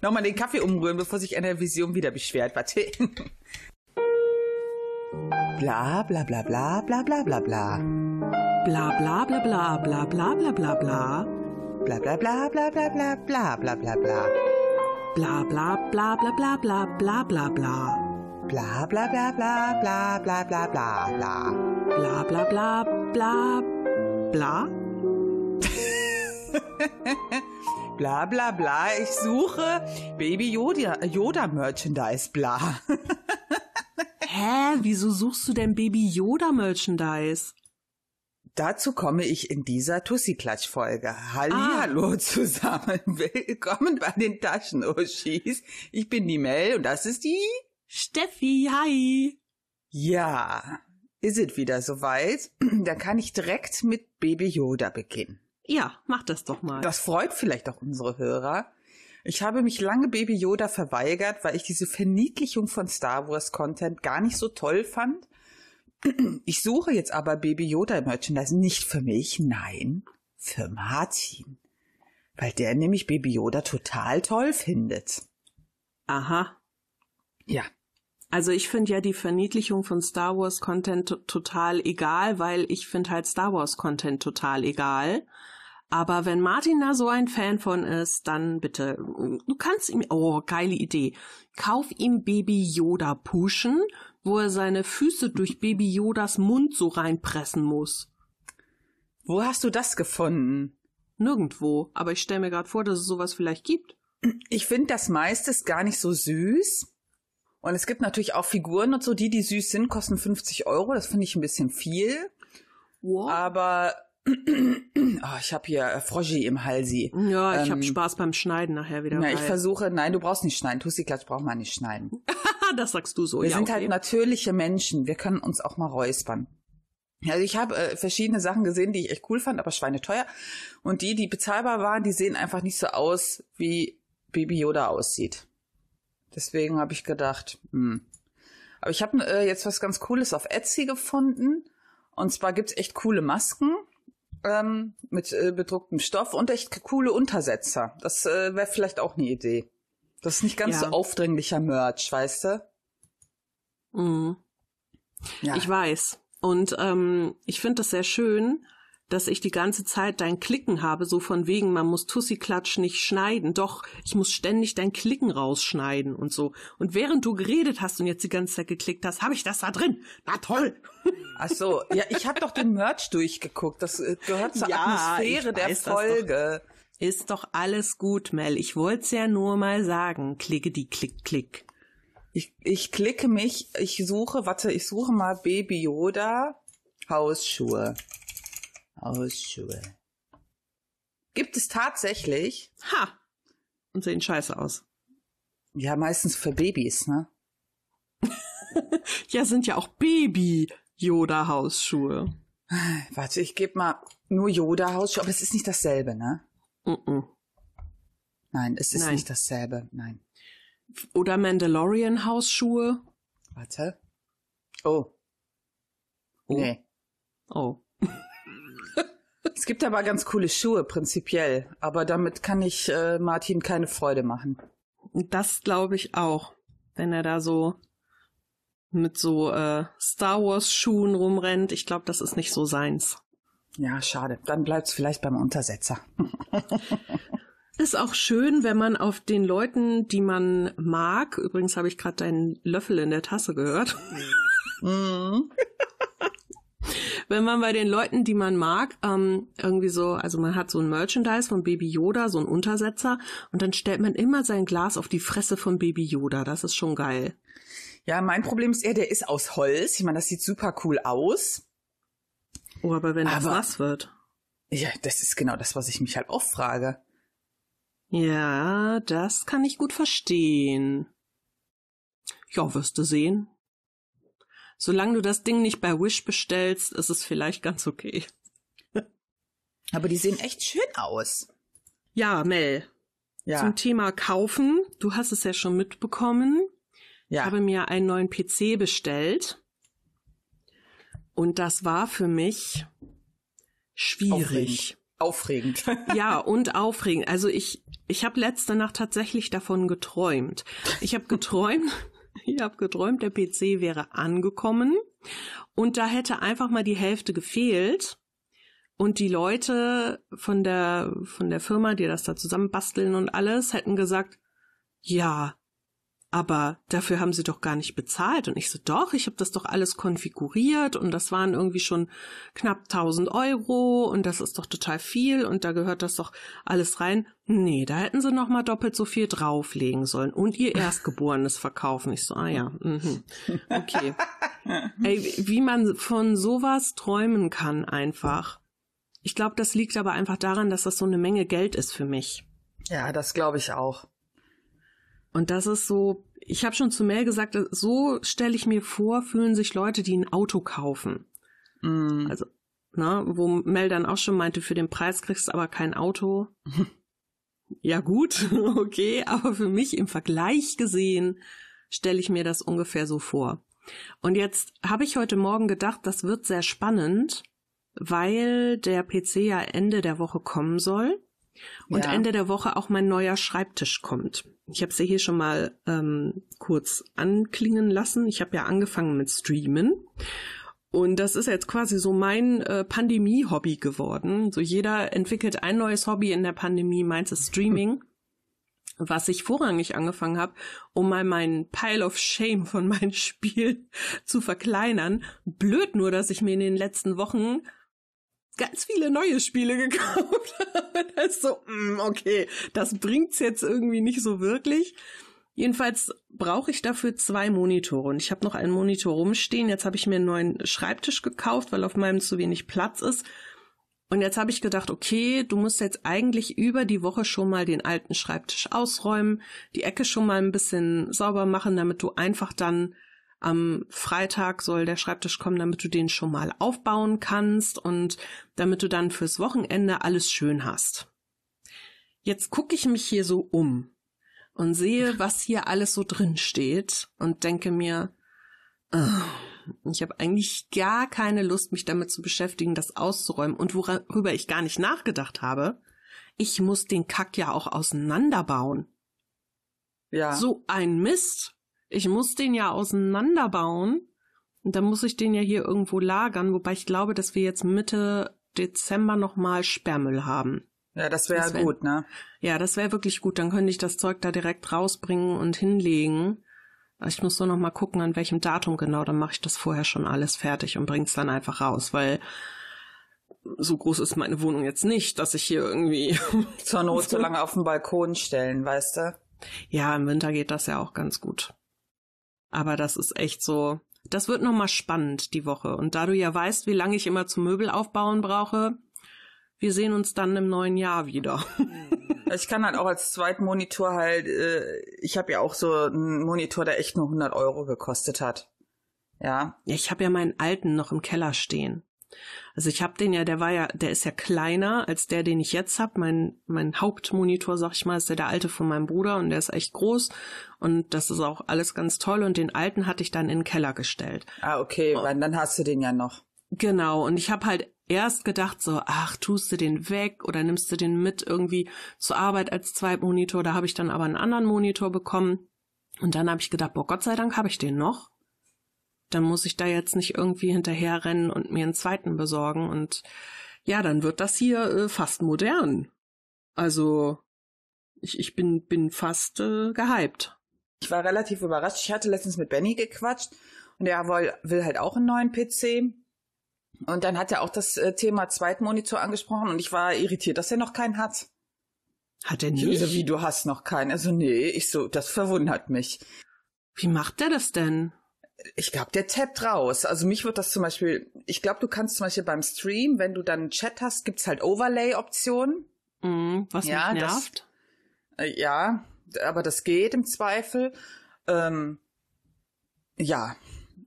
Nochmal den Kaffee umrühren, bevor sich eine Vision wieder beschwert. Warte. bla bla bla bla bla bla bla bla. Bla bla bla bla bla bla bla bla bla. Bla bla bla bla bla bla bla bla bla bla. Bla bla bla bla bla bla bla bla bla. Bla bla bla bla bla bla bla bla bla. Bla bla bla bla bla. Bla bla bla, ich suche Baby Yoda, Yoda Merchandise, bla. Hä, wieso suchst du denn Baby Yoda Merchandise? Dazu komme ich in dieser Tussi-Klatsch-Folge. Hallihallo zusammen. Willkommen bei den Taschenuschis. Ich bin die Mel und das ist die... Steffi, hi. Ja, ist es wieder soweit? Dann kann ich direkt mit Baby Yoda beginnen. Ja, mach das doch mal. Das freut vielleicht auch unsere Hörer. Ich habe mich lange Baby Yoda verweigert, weil ich diese Verniedlichung von Star Wars Content gar nicht so toll fand. Ich suche jetzt aber Baby Yoda Merchandise nicht für mich, nein, für Martin. Weil der nämlich Baby Yoda total toll findet. Aha. Ja. Also ich finde ja die Verniedlichung von Star Wars Content total egal, weil ich finde halt Star Wars Content total egal. Aber wenn Martin da so ein Fan von ist, dann bitte, du kannst ihm, oh, geile Idee. Kauf ihm Baby Yoda Puschen, wo er seine Füße durch Baby Yodas Mund so reinpressen muss. Wo hast du das gefunden? Nirgendwo, aber ich stelle mir gerade vor, dass es sowas vielleicht gibt. Ich finde das meiste ist gar nicht so süß. Und es gibt natürlich auch Figuren und so, die, die süß sind, kosten 50 Euro. Das finde ich ein bisschen viel. What? Aber oh, ich habe hier äh, Froschi im Halsi. Ja, ich Ähm, habe Spaß beim Schneiden nachher wieder. Na, ich versuche, nein, du brauchst nicht schneiden. Tussi-Klatsch braucht man nicht schneiden. das sagst du so. Wir ja, sind okay. halt natürliche Menschen. Wir können uns auch mal räuspern. Also ich habe äh, verschiedene Sachen gesehen, die ich echt cool fand, aber schweineteuer. Und die, die bezahlbar waren, die sehen einfach nicht so aus, wie Baby Yoda aussieht. Deswegen habe ich gedacht, hm. Aber ich habe äh, jetzt was ganz Cooles auf Etsy gefunden. Und zwar gibt's echt coole Masken ähm, mit äh, bedrucktem Stoff und echt coole Untersetzer. Das äh, wäre vielleicht auch eine Idee. Das ist nicht ganz Ja. so aufdringlicher Merch, weißt du? Mhm. Ja. Ich weiß. Und ähm, ich finde das sehr schön, dass ich die ganze Zeit dein Klicken habe, so von wegen, man muss Tussi-Klatsch nicht schneiden. Doch, ich muss ständig dein Klicken rausschneiden und so. Und während du geredet hast und jetzt die ganze Zeit geklickt hast, habe ich das da drin. Na toll. Ach so, ja, ich habe doch den Merch durchgeguckt. Das äh, gehört zur Ja, Atmosphäre der Folge. Ist doch alles gut, Mel. Ich wollt's ja nur mal sagen. Klicke die Klick, Klick. Ich, ich klicke mich, ich suche, warte, ich suche mal Baby Yoda Hausschuhe. Hausschuhe. Gibt es tatsächlich? Ha! Und sehen scheiße aus. Ja, meistens für Babys, ne? Ja, sind ja auch Baby-Yoda-Hausschuhe. Warte, ich gebe mal nur Yoda Hausschuhe, aber es ist nicht dasselbe, ne? Mm-mm. Nein, es ist Nein. nicht dasselbe. Nein. Oder Mandalorian-Hausschuhe. Warte. Oh. Oh. Nee. Oh. Es gibt aber ganz coole Schuhe, prinzipiell. Aber damit kann ich äh, Martin keine Freude machen. Das glaube ich auch. Wenn er da so mit so äh, Star Wars Schuhen rumrennt. Ich glaube, das ist nicht so seins. Ja, schade. Dann bleibt's vielleicht beim Untersetzer. Ist auch schön, wenn man auf den Leuten, die man mag, übrigens habe ich gerade deinen Löffel in der Tasse gehört, Mhm. Wenn man bei den Leuten, die man mag, ähm, irgendwie so, also man hat so ein Merchandise von Baby Yoda, so ein Untersetzer, und dann stellt man immer sein Glas auf die Fresse von Baby Yoda. Das ist schon geil. Ja, mein Problem ist eher, der ist aus Holz. Ich meine, das sieht super cool aus. Oh, aber wenn das Aber- nass wird. Ja, das ist genau das, was ich mich halt oft frage. Ja, das kann ich gut verstehen. Ja, wirst du sehen. Solange du das Ding nicht bei Wish bestellst, ist es vielleicht ganz okay. Aber die sehen echt schön aus. Ja, Mel, Ja, zum Thema kaufen. Du hast es ja schon mitbekommen. Ich ja. habe mir einen neuen PC bestellt. Und das war für mich schwierig. aufregend. ja, und aufregend. Also ich, ich habe letzte Nacht tatsächlich davon geträumt. Ich habe geträumt, ich habe geträumt, der PC wäre angekommen und da hätte einfach mal die Hälfte gefehlt. Und die Leute von der, von der Firma, die das da zusammenbasteln und alles, hätten gesagt, ja, aber dafür haben sie doch gar nicht bezahlt. Und ich so, doch, ich habe das doch alles konfiguriert und das waren irgendwie schon knapp 1000 Euro und das ist doch total viel und da gehört das doch alles rein. Nee, da hätten sie noch mal doppelt so viel drauflegen sollen und ihr Erstgeborenes verkaufen. Ich so, ah ja, mhm. okay. Ey, wie man von sowas träumen kann einfach. Ich glaube, das liegt aber einfach daran, dass das so eine Menge Geld ist für mich. Ja, das glaube ich auch. Und das ist so, ich habe schon zu Mel gesagt, so stelle ich mir vor, fühlen sich Leute, die ein Auto kaufen. Mm. Also, na, wo Mel dann auch schon meinte, für den Preis kriegst du aber kein Auto. ja gut, okay, aber für mich im Vergleich gesehen stelle ich mir das ungefähr so vor. Und jetzt habe ich heute Morgen gedacht, das wird sehr spannend, weil der PC ja Ende der Woche kommen soll und ja. Ende der Woche auch mein neuer Schreibtisch kommt. Ich habe es ja hier schon mal ähm, kurz anklingen lassen. Ich habe ja angefangen mit Streamen. Und das ist jetzt quasi so mein äh, Pandemie-Hobby geworden. So jeder entwickelt ein neues Hobby in der Pandemie, meins ist Streaming. Was ich vorrangig angefangen habe, um mal meinen Pile of Shame von meinem Spiel zu verkleinern. Blöd nur, dass ich mir in den letzten Wochen ganz viele neue Spiele gekauft. ist so, mm, okay, das bringt's jetzt irgendwie nicht so wirklich. Jedenfalls brauche ich dafür zwei Monitore und ich habe noch einen Monitor rumstehen. Jetzt habe ich mir einen neuen Schreibtisch gekauft, weil auf meinem zu wenig Platz ist. Und jetzt habe ich gedacht, okay, du musst jetzt eigentlich über die Woche schon mal den alten Schreibtisch ausräumen, die Ecke schon mal ein bisschen sauber machen, damit du einfach dann am Freitag soll der Schreibtisch kommen, damit du den schon mal aufbauen kannst und damit du dann fürs Wochenende alles schön hast. Jetzt gucke ich mich hier so um und sehe, was hier alles so drin steht und denke mir, oh, ich habe eigentlich gar keine Lust, mich damit zu beschäftigen, das auszuräumen und worüber ich gar nicht nachgedacht habe, ich muss den Kack ja auch auseinanderbauen. Ja. So ein Mist. Ich muss den ja auseinanderbauen. Und dann muss ich den ja hier irgendwo lagern, wobei ich glaube, dass wir jetzt Mitte Dezember nochmal Sperrmüll haben. Ja, das wäre wär, gut, ne? Ja, das wäre wirklich gut. Dann könnte ich das Zeug da direkt rausbringen und hinlegen. Ich muss nur noch mal gucken, an welchem Datum genau. Dann mache ich das vorher schon alles fertig und bring's dann einfach raus, weil so groß ist meine Wohnung jetzt nicht, dass ich hier irgendwie zur Not so lange auf den Balkon stellen, weißt du? Ja, im Winter geht das ja auch ganz gut. Aber das ist echt so, das wird nochmal spannend die Woche. Und da du ja weißt, wie lange ich immer zum Möbel aufbauen brauche, wir sehen uns dann im neuen Jahr wieder. ich kann halt auch als zweiten Monitor halt, äh, ich habe ja auch so einen Monitor, der echt nur 100 Euro gekostet hat. Ja. Ja, ich habe ja meinen alten noch im Keller stehen. Also ich habe den ja, der war ja, der ist ja kleiner als der, den ich jetzt habe. Mein mein Hauptmonitor, sag ich mal, ist der, der alte von meinem Bruder und der ist echt groß und das ist auch alles ganz toll und den alten hatte ich dann in den Keller gestellt. Ah, okay, oh. weil dann hast du den ja noch. Genau, und ich habe halt erst gedacht so, ach, tust du den weg oder nimmst du den mit irgendwie zur Arbeit als Zweitmonitor, da habe ich dann aber einen anderen Monitor bekommen und dann habe ich gedacht, boah, Gott sei Dank habe ich den noch dann muss ich da jetzt nicht irgendwie hinterherrennen und mir einen zweiten besorgen. Und ja, dann wird das hier äh, fast modern. Also ich, ich bin, bin fast äh, gehypt. Ich war relativ überrascht. Ich hatte letztens mit Benny gequatscht und er will, will halt auch einen neuen PC. Und dann hat er auch das äh, Thema Zweitmonitor angesprochen und ich war irritiert, dass er noch keinen hat. Hat er nicht? Also, wie, du hast noch keinen? Also, nee, ich so, das verwundert mich. Wie macht er das denn? Ich glaube, der tappt raus. Also mich wird das zum Beispiel, ich glaube, du kannst zum Beispiel beim Stream, wenn du dann einen Chat hast, gibt's halt Overlay-Optionen. Mm, was ja, mich nervt. Das, äh, ja, aber das geht im Zweifel. Ähm, ja,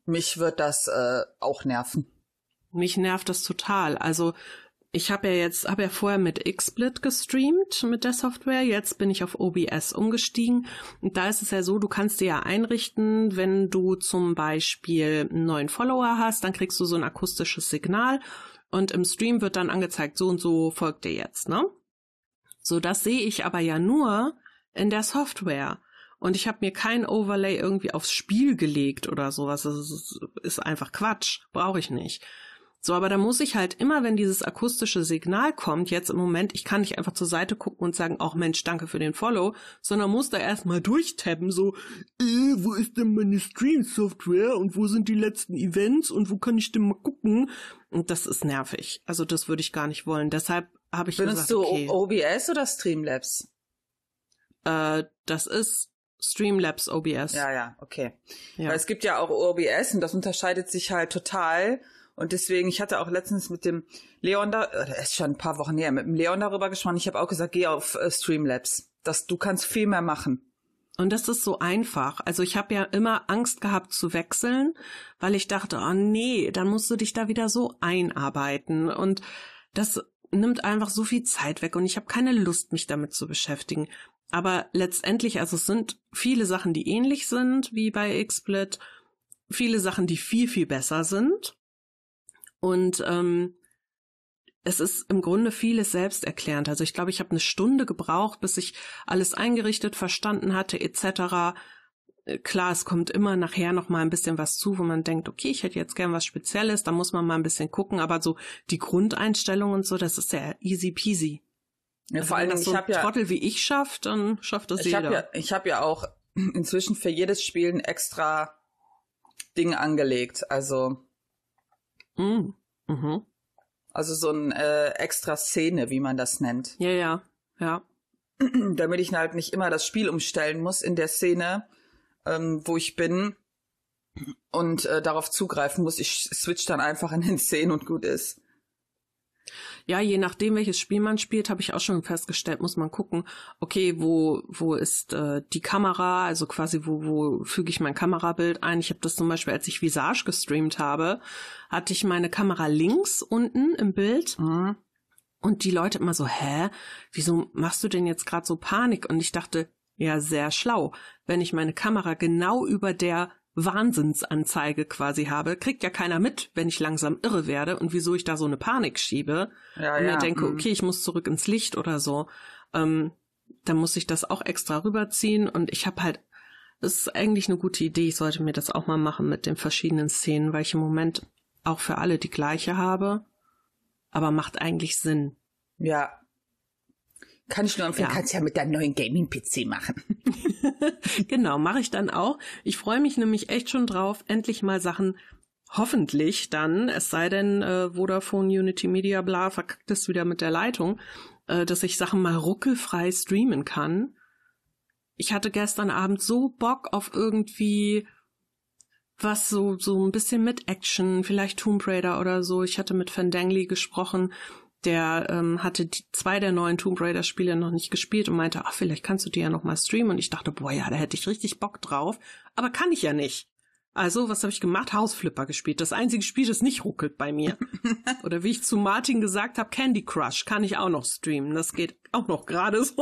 mich wird das äh, auch nerven. Mich nervt das total. Also ich habe ja jetzt, habe ja vorher mit XSplit gestreamt mit der Software. Jetzt bin ich auf OBS umgestiegen. Und da ist es ja so, du kannst dir ja einrichten, wenn du zum Beispiel einen neuen Follower hast, dann kriegst du so ein akustisches Signal und im Stream wird dann angezeigt, so und so folgt ihr jetzt, ne? So, das sehe ich aber ja nur in der Software. Und ich habe mir kein Overlay irgendwie aufs Spiel gelegt oder sowas. Das ist, ist einfach Quatsch. Brauche ich nicht. So, aber da muss ich halt immer, wenn dieses akustische Signal kommt, jetzt im Moment, ich kann nicht einfach zur Seite gucken und sagen, auch Mensch, danke für den Follow, sondern muss da erstmal durchtappen, so, äh, wo ist denn meine Stream-Software und wo sind die letzten Events und wo kann ich denn mal gucken? Und das ist nervig. Also das würde ich gar nicht wollen. Deshalb habe ich Benutzt gesagt, du okay, OBS oder Streamlabs? äh, das ist Streamlabs OBS. Ja, ja, okay. Ja. Weil es gibt ja auch OBS und das unterscheidet sich halt total. Und deswegen, ich hatte auch letztens mit dem Leon da, das ist schon ein paar Wochen her, mit dem Leon darüber gesprochen. Ich habe auch gesagt, geh auf äh, Streamlabs. Das, du kannst viel mehr machen. Und das ist so einfach. Also ich habe ja immer Angst gehabt zu wechseln, weil ich dachte, oh nee, dann musst du dich da wieder so einarbeiten. Und das nimmt einfach so viel Zeit weg und ich habe keine Lust, mich damit zu beschäftigen. Aber letztendlich, also es sind viele Sachen, die ähnlich sind wie bei XSplit, viele Sachen, die viel, viel besser sind. Und ähm, es ist im Grunde vieles selbsterklärend. Also ich glaube, ich habe eine Stunde gebraucht, bis ich alles eingerichtet, verstanden hatte, etc. Äh, Klar, es kommt immer nachher noch mal ein bisschen was zu, wo man denkt, okay, ich hätte jetzt gern was Spezielles, da muss man mal ein bisschen gucken, aber so die Grundeinstellung und so, das ist ja easy peasy. Ja, Also vor wenn allen Dingen, das so ich ein habe ja, Trottel wie ich schafft, dann schafft das ich jeder. ja, ich habe ja auch inzwischen für jedes Spiel ein extra Ding angelegt. Also, Mm. Mhm. also so ein äh, extra Szene, wie man das nennt. Ja, ja, ja. damit ich halt nicht immer das Spiel umstellen muss in der Szene, ähm, wo ich bin und äh, darauf zugreifen muss. Ich switch dann einfach in den Szenen und gut ist. Ja, je nachdem, welches Spiel man spielt, habe ich auch schon festgestellt, muss man gucken, okay, wo, wo ist äh, die Kamera, also quasi, wo, wo füge ich mein Kamerabild ein. Ich habe das zum Beispiel, als ich Visage gestreamt habe, hatte ich meine Kamera links unten im Bild Mhm. und die Leute immer so, hä, wieso machst du denn jetzt gerade so Panik? Und ich dachte, ja, sehr schlau. Wenn ich meine Kamera genau über der Wahnsinnsanzeige quasi habe, kriegt ja keiner mit, wenn ich langsam irre werde und wieso ich da so eine Panik schiebe Ja, und ja. mir denke, mhm. okay, ich muss zurück ins Licht oder so. Ähm, dann muss ich das auch extra rüberziehen und ich habe halt, das ist eigentlich eine gute Idee, ich sollte mir das auch mal machen mit den verschiedenen Szenen, weil ich im Moment auch für alle die gleiche habe, aber macht eigentlich Sinn. Ja. Kann ich nur empfehlen, Ja. kannst ja mit deinem neuen Gaming-PC machen. genau, mache ich dann auch. Ich freue mich nämlich echt schon drauf, endlich mal Sachen hoffentlich dann, es sei denn, äh, Vodafone, Unity Media, bla, verkackt es wieder mit der Leitung, äh, dass ich Sachen mal ruckelfrei streamen kann. Ich hatte gestern Abend so Bock auf irgendwie was so, so ein bisschen mit Action, vielleicht Tomb Raider oder so. Ich hatte mit Fandangly gesprochen, der ähm, hatte die, zwei der neuen Tomb Raider Spiele noch nicht gespielt und meinte, ach, vielleicht kannst du die ja noch mal streamen. Und ich dachte, boah, ja, da hätte ich richtig Bock drauf. Aber kann ich ja nicht. Also, was habe ich gemacht? Hausflipper gespielt. Das einzige Spiel, das nicht ruckelt bei mir. Oder wie ich zu Martin gesagt habe, Candy Crush kann ich auch noch streamen. Das geht auch noch gerade so.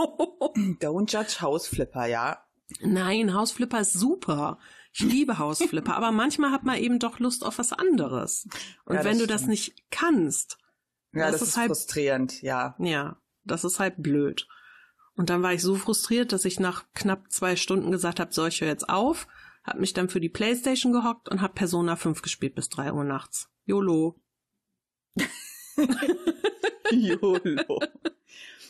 Don't judge Hausflipper, ja. Nein, Hausflipper ist super. Ich liebe Hausflipper, aber manchmal hat man eben doch Lust auf was anderes. Und Ja, wenn du das nicht kannst, Ja, Das das, ist ist halt- frustrierend, ja. ja, das ist halt blöd. Und dann war ich so frustriert, dass ich nach knapp zwei Stunden gesagt habe, so, ich höre jetzt auf, hab mich dann für die Playstation gehockt und hab Persona 5 gespielt bis drei Uhr nachts. YOLO. YOLO.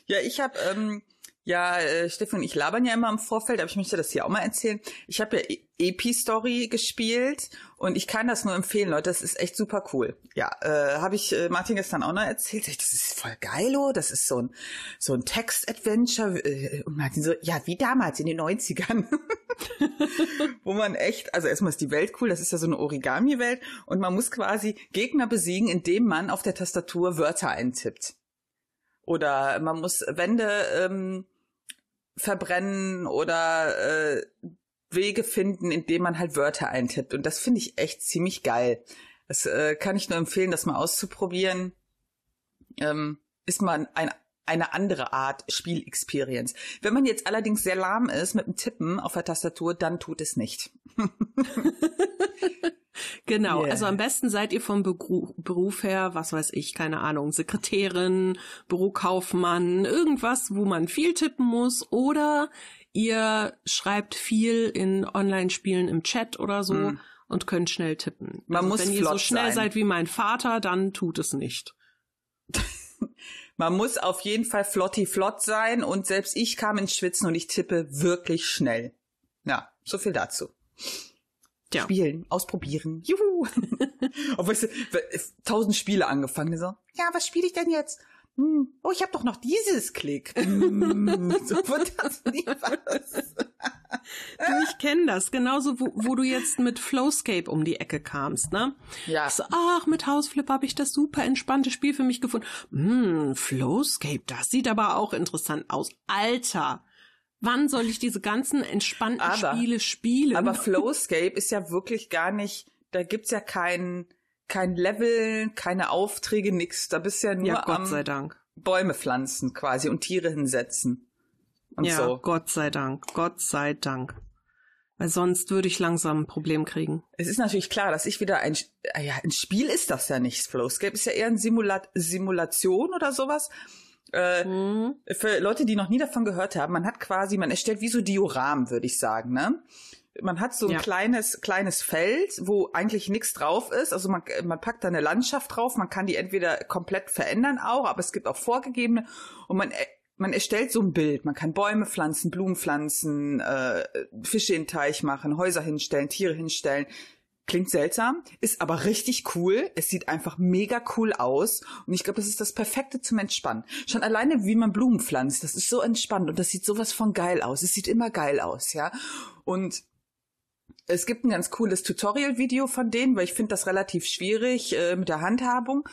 Ja, ich habe, ähm, ja, äh, Stefan ich labern ja immer im Vorfeld, aber ich möchte das hier auch mal erzählen. Ich habe ja E- Epi-Story gespielt und ich kann das nur empfehlen, Leute. Das ist echt super cool. Ja, äh, habe ich äh, Martin gestern auch noch erzählt. Das ist voll geil, oh. Das ist so ein, so ein Text-Adventure. Äh, und Martin so, ja, wie damals in den 90ern. Wo man echt, also erstmal ist die Welt cool, das ist ja so eine Origami-Welt und man muss quasi Gegner besiegen, indem man auf der Tastatur Wörter eintippt. Oder man muss Wände ähm, verbrennen oder äh, Wege finden, indem man halt Wörter eintippt. Und das finde ich echt ziemlich geil. Das äh, kann ich nur empfehlen, das mal auszuprobieren. Ähm, ist mal ein, eine andere Art Spielexperience. Wenn man jetzt allerdings sehr lahm ist mit dem Tippen auf der Tastatur, dann tut es nicht. Genau, yeah. also am besten seid ihr vom Beruf, Beruf her, was weiß ich, keine Ahnung, Sekretärin, Bürokaufmann, irgendwas, wo man viel tippen muss oder ihr schreibt viel in Online-Spielen im Chat oder so mm. und könnt schnell tippen. Man also muss wenn ihr so schnell sein. seid wie mein Vater, dann tut es nicht. Man muss auf jeden Fall flotti flott sein und selbst ich kam ins Schwitzen und ich tippe wirklich schnell. Ja, so viel dazu. Ja. Spielen, ausprobieren. Juhu. Obwohl weißt du, tausend Spiele angefangen. So, ja, was spiele ich denn jetzt? Hm, oh, ich habe doch noch dieses Klick. Hm, so wird das nie was. Du, ich kenne das. Genauso, wo, wo du jetzt mit Flowscape um die Ecke kamst, ne? Ja. So, ach, mit Hausflip habe ich das super entspannte Spiel für mich gefunden. Hm, Flowscape, das sieht aber auch interessant aus. Alter, wann soll ich diese ganzen entspannten aber, Spiele spielen? Aber Flowscape ist ja wirklich gar nicht, da gibt's ja kein, kein Level, keine Aufträge, nix. Da bist ja nur ja, Gott am sei Dank. Bäume pflanzen quasi und Tiere hinsetzen. Und ja, so. Gott sei Dank, Gott sei Dank. Weil sonst würde ich langsam ein Problem kriegen. Es ist natürlich klar, dass ich wieder ein, ja, ein Spiel ist das ja nicht. Flowscape ist ja eher eine Simula Simulation oder sowas. Äh, mhm. Für Leute, die noch nie davon gehört haben, man hat quasi, man erstellt wie so Dioramen, würde ich sagen, ne? Man hat so ein ja. kleines, kleines Feld, wo eigentlich nichts drauf ist. Also man, man packt da eine Landschaft drauf. Man kann die entweder komplett verändern auch, aber es gibt auch vorgegebene. Und man, äh, man erstellt so ein Bild. Man kann Bäume pflanzen, Blumen pflanzen, äh, Fische in den Teich machen, Häuser hinstellen, Tiere hinstellen. Klingt seltsam, ist aber richtig cool. Es sieht einfach mega cool aus. Und ich glaube, das ist das Perfekte zum Entspannen. Schon alleine, wie man Blumen pflanzt, das ist so entspannt und das sieht sowas von geil aus. Es sieht immer geil aus, ja. Und es gibt ein ganz cooles Tutorial-Video von denen, weil ich finde das relativ schwierig äh, mit der Handhabung.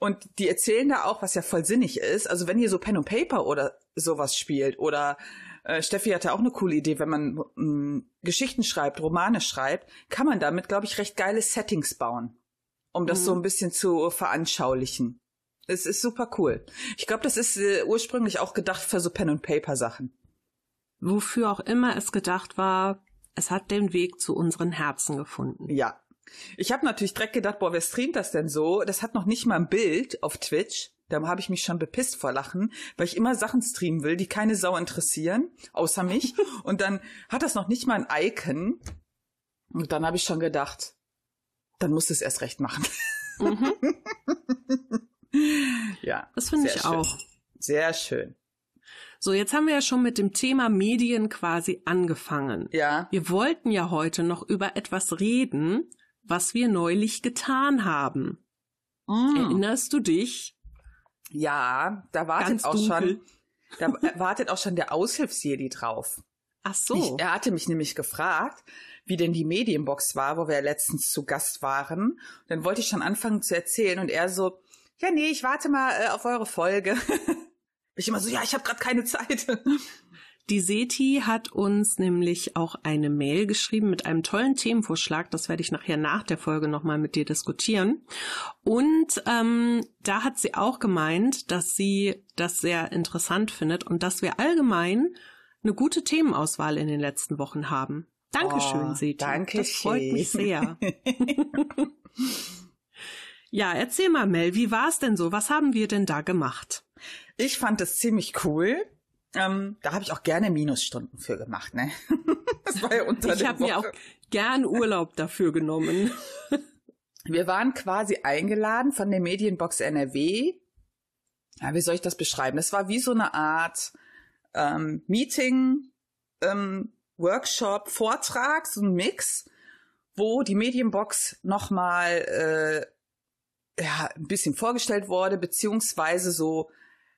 Und die erzählen da auch, was ja voll sinnig ist. Also wenn ihr so Pen und Paper oder sowas spielt oder äh, Steffi hatte auch eine coole Idee, wenn man mh, mm, Geschichten schreibt, Romane schreibt, kann man damit, glaube ich, recht geile Settings bauen, um das mhm. so ein bisschen zu veranschaulichen. Es ist super cool. Ich glaube, das ist äh, ursprünglich auch gedacht für so Pen und Paper Sachen. Wofür auch immer es gedacht war, es hat den Weg zu unseren Herzen gefunden. Ja. Ich habe natürlich direkt gedacht, boah, wer streamt das denn so? Das hat noch nicht mal ein Bild auf Twitch. Da habe ich mich schon bepisst vor Lachen, weil ich immer Sachen streamen will, die keine Sau interessieren, außer mich. Und dann hat das noch nicht mal ein Icon. Und dann habe ich schon gedacht, dann muss es erst recht machen. Mhm. ja. Das finde ich schön. auch. Sehr schön. So, jetzt haben wir ja schon mit dem Thema Medien quasi angefangen. Ja. Wir wollten ja heute noch über etwas reden, was wir neulich getan haben. Mm. Erinnerst du dich? Ja, da wartet auch schon, da wartet auch schon der Aushilfsjedi drauf. Ach so. Ich, er hatte mich nämlich gefragt, wie denn die Medienbox war, wo wir ja letztens zu Gast waren. dann wollte ich schon anfangen zu erzählen und er so, ja nee, ich warte mal äh, auf eure Folge. ich immer so, ja, ich habe gerade keine Zeit. Die Seti hat uns nämlich auch eine Mail geschrieben mit einem tollen Themenvorschlag. Das werde ich nachher nach der Folge nochmal mit dir diskutieren. Und ähm, da hat sie auch gemeint, dass sie das sehr interessant findet und dass wir allgemein eine gute Themenauswahl in den letzten Wochen haben. Dankeschön, oh, Seti. Danke das freut mich sehr. ja, erzähl mal, Mel, wie war es denn so? Was haben wir denn da gemacht? Ich fand es ziemlich cool. Ähm, da habe ich auch gerne Minusstunden für gemacht, ne? das war ja unter Ich habe mir auch gern Urlaub dafür genommen. Wir waren quasi eingeladen von der Medienbox NRW. Ja, wie soll ich das beschreiben? Es war wie so eine Art ähm, Meeting, ähm, Workshop, Vortrag, so ein Mix, wo die Medienbox nochmal äh, ja, ein bisschen vorgestellt wurde, beziehungsweise so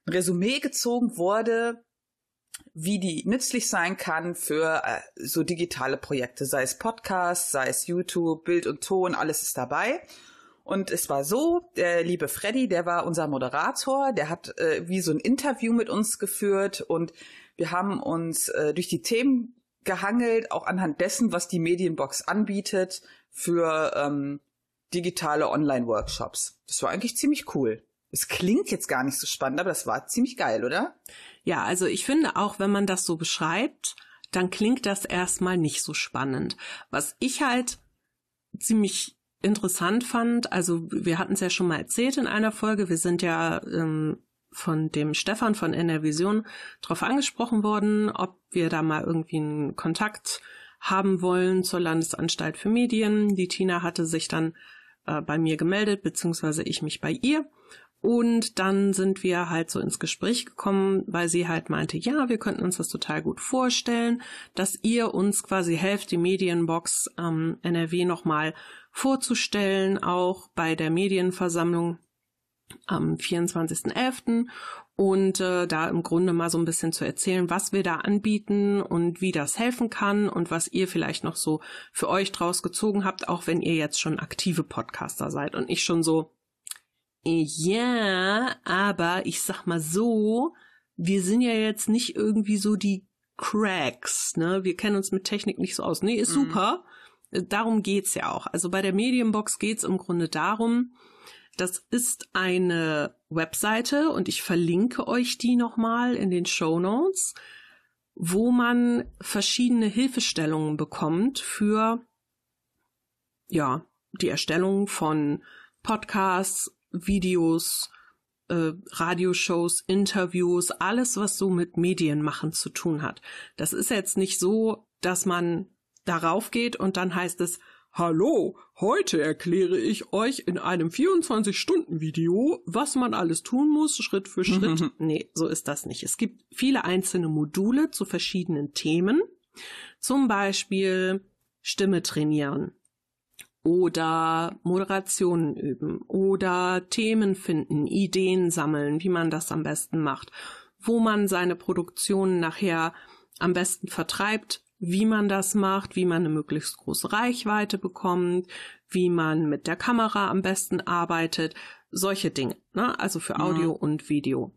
ein Resümee gezogen wurde, wie die nützlich sein kann für äh, so digitale Projekte, sei es Podcast, sei es YouTube, Bild und Ton, alles ist dabei. Und es war so, der liebe Freddy, der war unser Moderator, der hat äh, wie so ein Interview mit uns geführt und wir haben uns äh, durch die Themen gehangelt, auch anhand dessen, was die Medienbox anbietet für ähm, digitale Online-Workshops. Das war eigentlich ziemlich cool. Es klingt jetzt gar nicht so spannend, aber das war ziemlich geil, oder? Ja, also ich finde auch, wenn man das so beschreibt, dann klingt das erstmal nicht so spannend. Was ich halt ziemlich interessant fand, also wir hatten es ja schon mal erzählt in einer Folge, wir sind ja ähm, von dem Stefan von NRVision darauf angesprochen worden, ob wir da mal irgendwie einen Kontakt haben wollen zur Landesanstalt für Medien. Die Tina hatte sich dann äh, bei mir gemeldet, beziehungsweise ich mich bei ihr. Und dann sind wir halt so ins Gespräch gekommen, weil sie halt meinte, ja, wir könnten uns das total gut vorstellen, dass ihr uns quasi helft, die Medienbox ähm, NRW nochmal vorzustellen, auch bei der Medienversammlung am 24.11. und äh, da im Grunde mal so ein bisschen zu erzählen, was wir da anbieten und wie das helfen kann und was ihr vielleicht noch so für euch draus gezogen habt, auch wenn ihr jetzt schon aktive Podcaster seid und ich schon so, ja, aber ich sag mal so, wir sind ja jetzt nicht irgendwie so die Cracks, ne? Wir kennen uns mit Technik nicht so aus. Nee, ist mhm. super. Darum geht's ja auch. Also bei der Medienbox geht's im Grunde darum, das ist eine Webseite und ich verlinke euch die nochmal in den Show Notes, wo man verschiedene Hilfestellungen bekommt für, ja, die Erstellung von Podcasts, Videos, äh, Radioshows, Interviews, alles, was so mit Medienmachen zu tun hat. Das ist jetzt nicht so, dass man darauf geht und dann heißt es, Hallo, heute erkläre ich euch in einem 24-Stunden-Video, was man alles tun muss, Schritt für Schritt. nee, so ist das nicht. Es gibt viele einzelne Module zu verschiedenen Themen. Zum Beispiel Stimme trainieren oder Moderationen üben oder Themen finden, Ideen sammeln, wie man das am besten macht, wo man seine Produktionen nachher am besten vertreibt, wie man das macht, wie man eine möglichst große Reichweite bekommt, wie man mit der Kamera am besten arbeitet, solche Dinge, ne? also für Audio ja. und Video.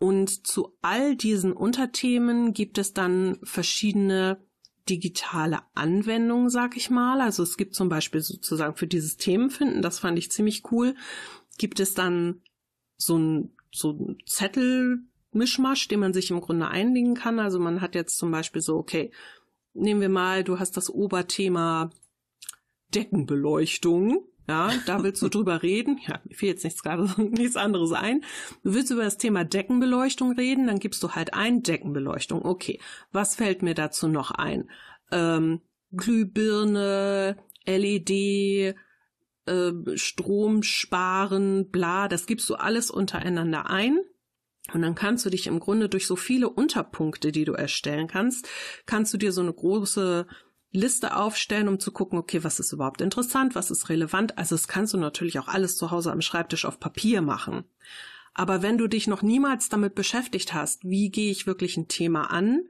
Und zu all diesen Unterthemen gibt es dann verschiedene digitale Anwendungen, sag ich mal. Also es gibt zum Beispiel sozusagen für dieses Themenfinden, das fand ich ziemlich cool, gibt es dann so ein, so ein Zettelmischmasch, den man sich im Grunde einlegen kann. Also man hat jetzt zum Beispiel so, okay, nehmen wir mal, du hast das Oberthema Deckenbeleuchtung. Ja, da willst du drüber reden. Ja, mir fiel jetzt nichts gerade nichts anderes ein. Du willst über das Thema Deckenbeleuchtung reden, dann gibst du halt ein Deckenbeleuchtung. Okay, was fällt mir dazu noch ein? Ähm, Glühbirne, LED, äh, Strom sparen, bla, das gibst du alles untereinander ein. Und dann kannst du dich im Grunde durch so viele Unterpunkte, die du erstellen kannst, kannst du dir so eine große Liste aufstellen, um zu gucken, okay, was ist überhaupt interessant, was ist relevant. Also das kannst du natürlich auch alles zu Hause am Schreibtisch auf Papier machen. Aber wenn du dich noch niemals damit beschäftigt hast, wie gehe ich wirklich ein Thema an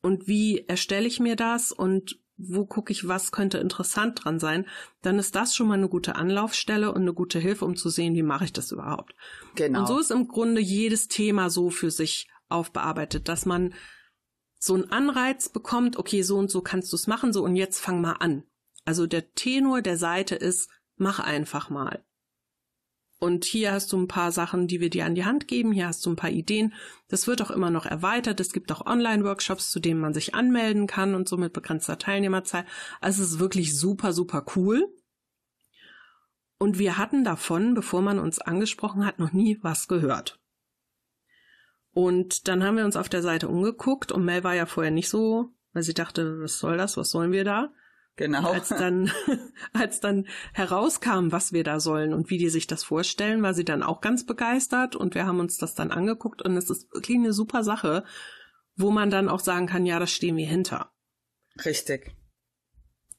und wie erstelle ich mir das und wo gucke ich, was könnte interessant dran sein, dann ist das schon mal eine gute Anlaufstelle und eine gute Hilfe, um zu sehen, wie mache ich das überhaupt. Genau. Und so ist im Grunde jedes Thema so für sich aufbearbeitet, dass man so einen Anreiz bekommt, okay, so und so kannst du es machen, so und jetzt fang mal an. Also der Tenor der Seite ist, mach einfach mal. Und hier hast du ein paar Sachen, die wir dir an die Hand geben. Hier hast du ein paar Ideen. Das wird auch immer noch erweitert. Es gibt auch Online-Workshops, zu denen man sich anmelden kann und so mit begrenzter Teilnehmerzahl. Also es ist wirklich super, super cool. Und wir hatten davon, bevor man uns angesprochen hat, noch nie was gehört. Und dann haben wir uns auf der Seite umgeguckt und Mel war ja vorher nicht so, weil sie dachte, was soll das, was sollen wir da? Genau. Und als dann, als dann herauskam, was wir da sollen und wie die sich das vorstellen, war sie dann auch ganz begeistert und wir haben uns das dann angeguckt und es ist wirklich eine super Sache, wo man dann auch sagen kann, ja, das stehen wir hinter. Richtig.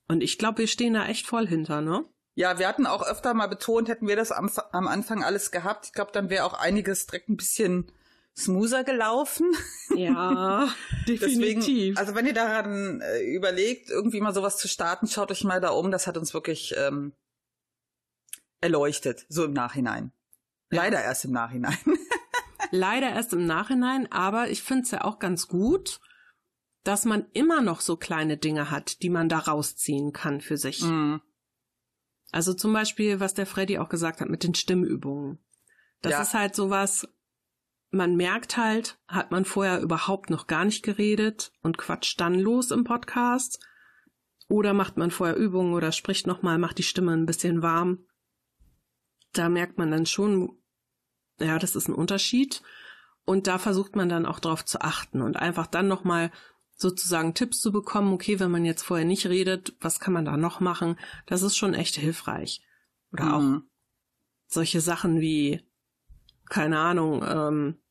Und ich glaube, wir stehen da echt voll hinter, ne? Ja, wir hatten auch öfter mal betont, hätten wir das am, am Anfang alles gehabt. Ich glaube, dann wäre auch einiges direkt ein bisschen smoother gelaufen. Ja, definitiv. Deswegen, also wenn ihr daran äh, überlegt, irgendwie mal sowas zu starten, schaut euch mal da um. Das hat uns wirklich ähm, erleuchtet, so im Nachhinein. Leider ja. erst im Nachhinein. Leider erst im Nachhinein, aber ich finde es ja auch ganz gut, dass man immer noch so kleine Dinge hat, die man da rausziehen kann für sich. Mm. Also zum Beispiel, was der Freddy auch gesagt hat mit den Stimmübungen. Das ja. ist halt sowas, man merkt halt, hat man vorher überhaupt noch gar nicht geredet und quatscht dann los im Podcast. Oder macht man vorher Übungen oder spricht nochmal, macht die Stimme ein bisschen warm. Da merkt man dann schon, ja, das ist ein Unterschied. Und da versucht man dann auch drauf zu achten und einfach dann nochmal sozusagen Tipps zu bekommen, okay, wenn man jetzt vorher nicht redet, was kann man da noch machen? Das ist schon echt hilfreich. Oder mhm. auch solche Sachen wie, keine Ahnung, ähm,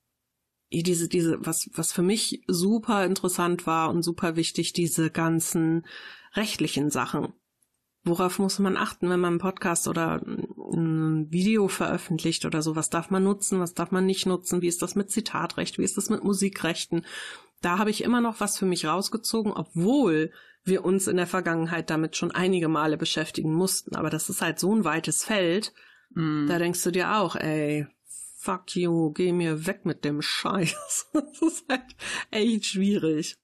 diese, diese, was, was für mich super interessant war und super wichtig, diese ganzen rechtlichen Sachen. Worauf muss man achten, wenn man einen Podcast oder ein Video veröffentlicht oder so? Was darf man nutzen? Was darf man nicht nutzen? Wie ist das mit Zitatrecht? Wie ist das mit Musikrechten? Da habe ich immer noch was für mich rausgezogen, obwohl wir uns in der Vergangenheit damit schon einige Male beschäftigen mussten. Aber das ist halt so ein weites Feld. Mm. Da denkst du dir auch, ey, fuck you, geh mir weg mit dem Scheiß. das ist halt echt schwierig.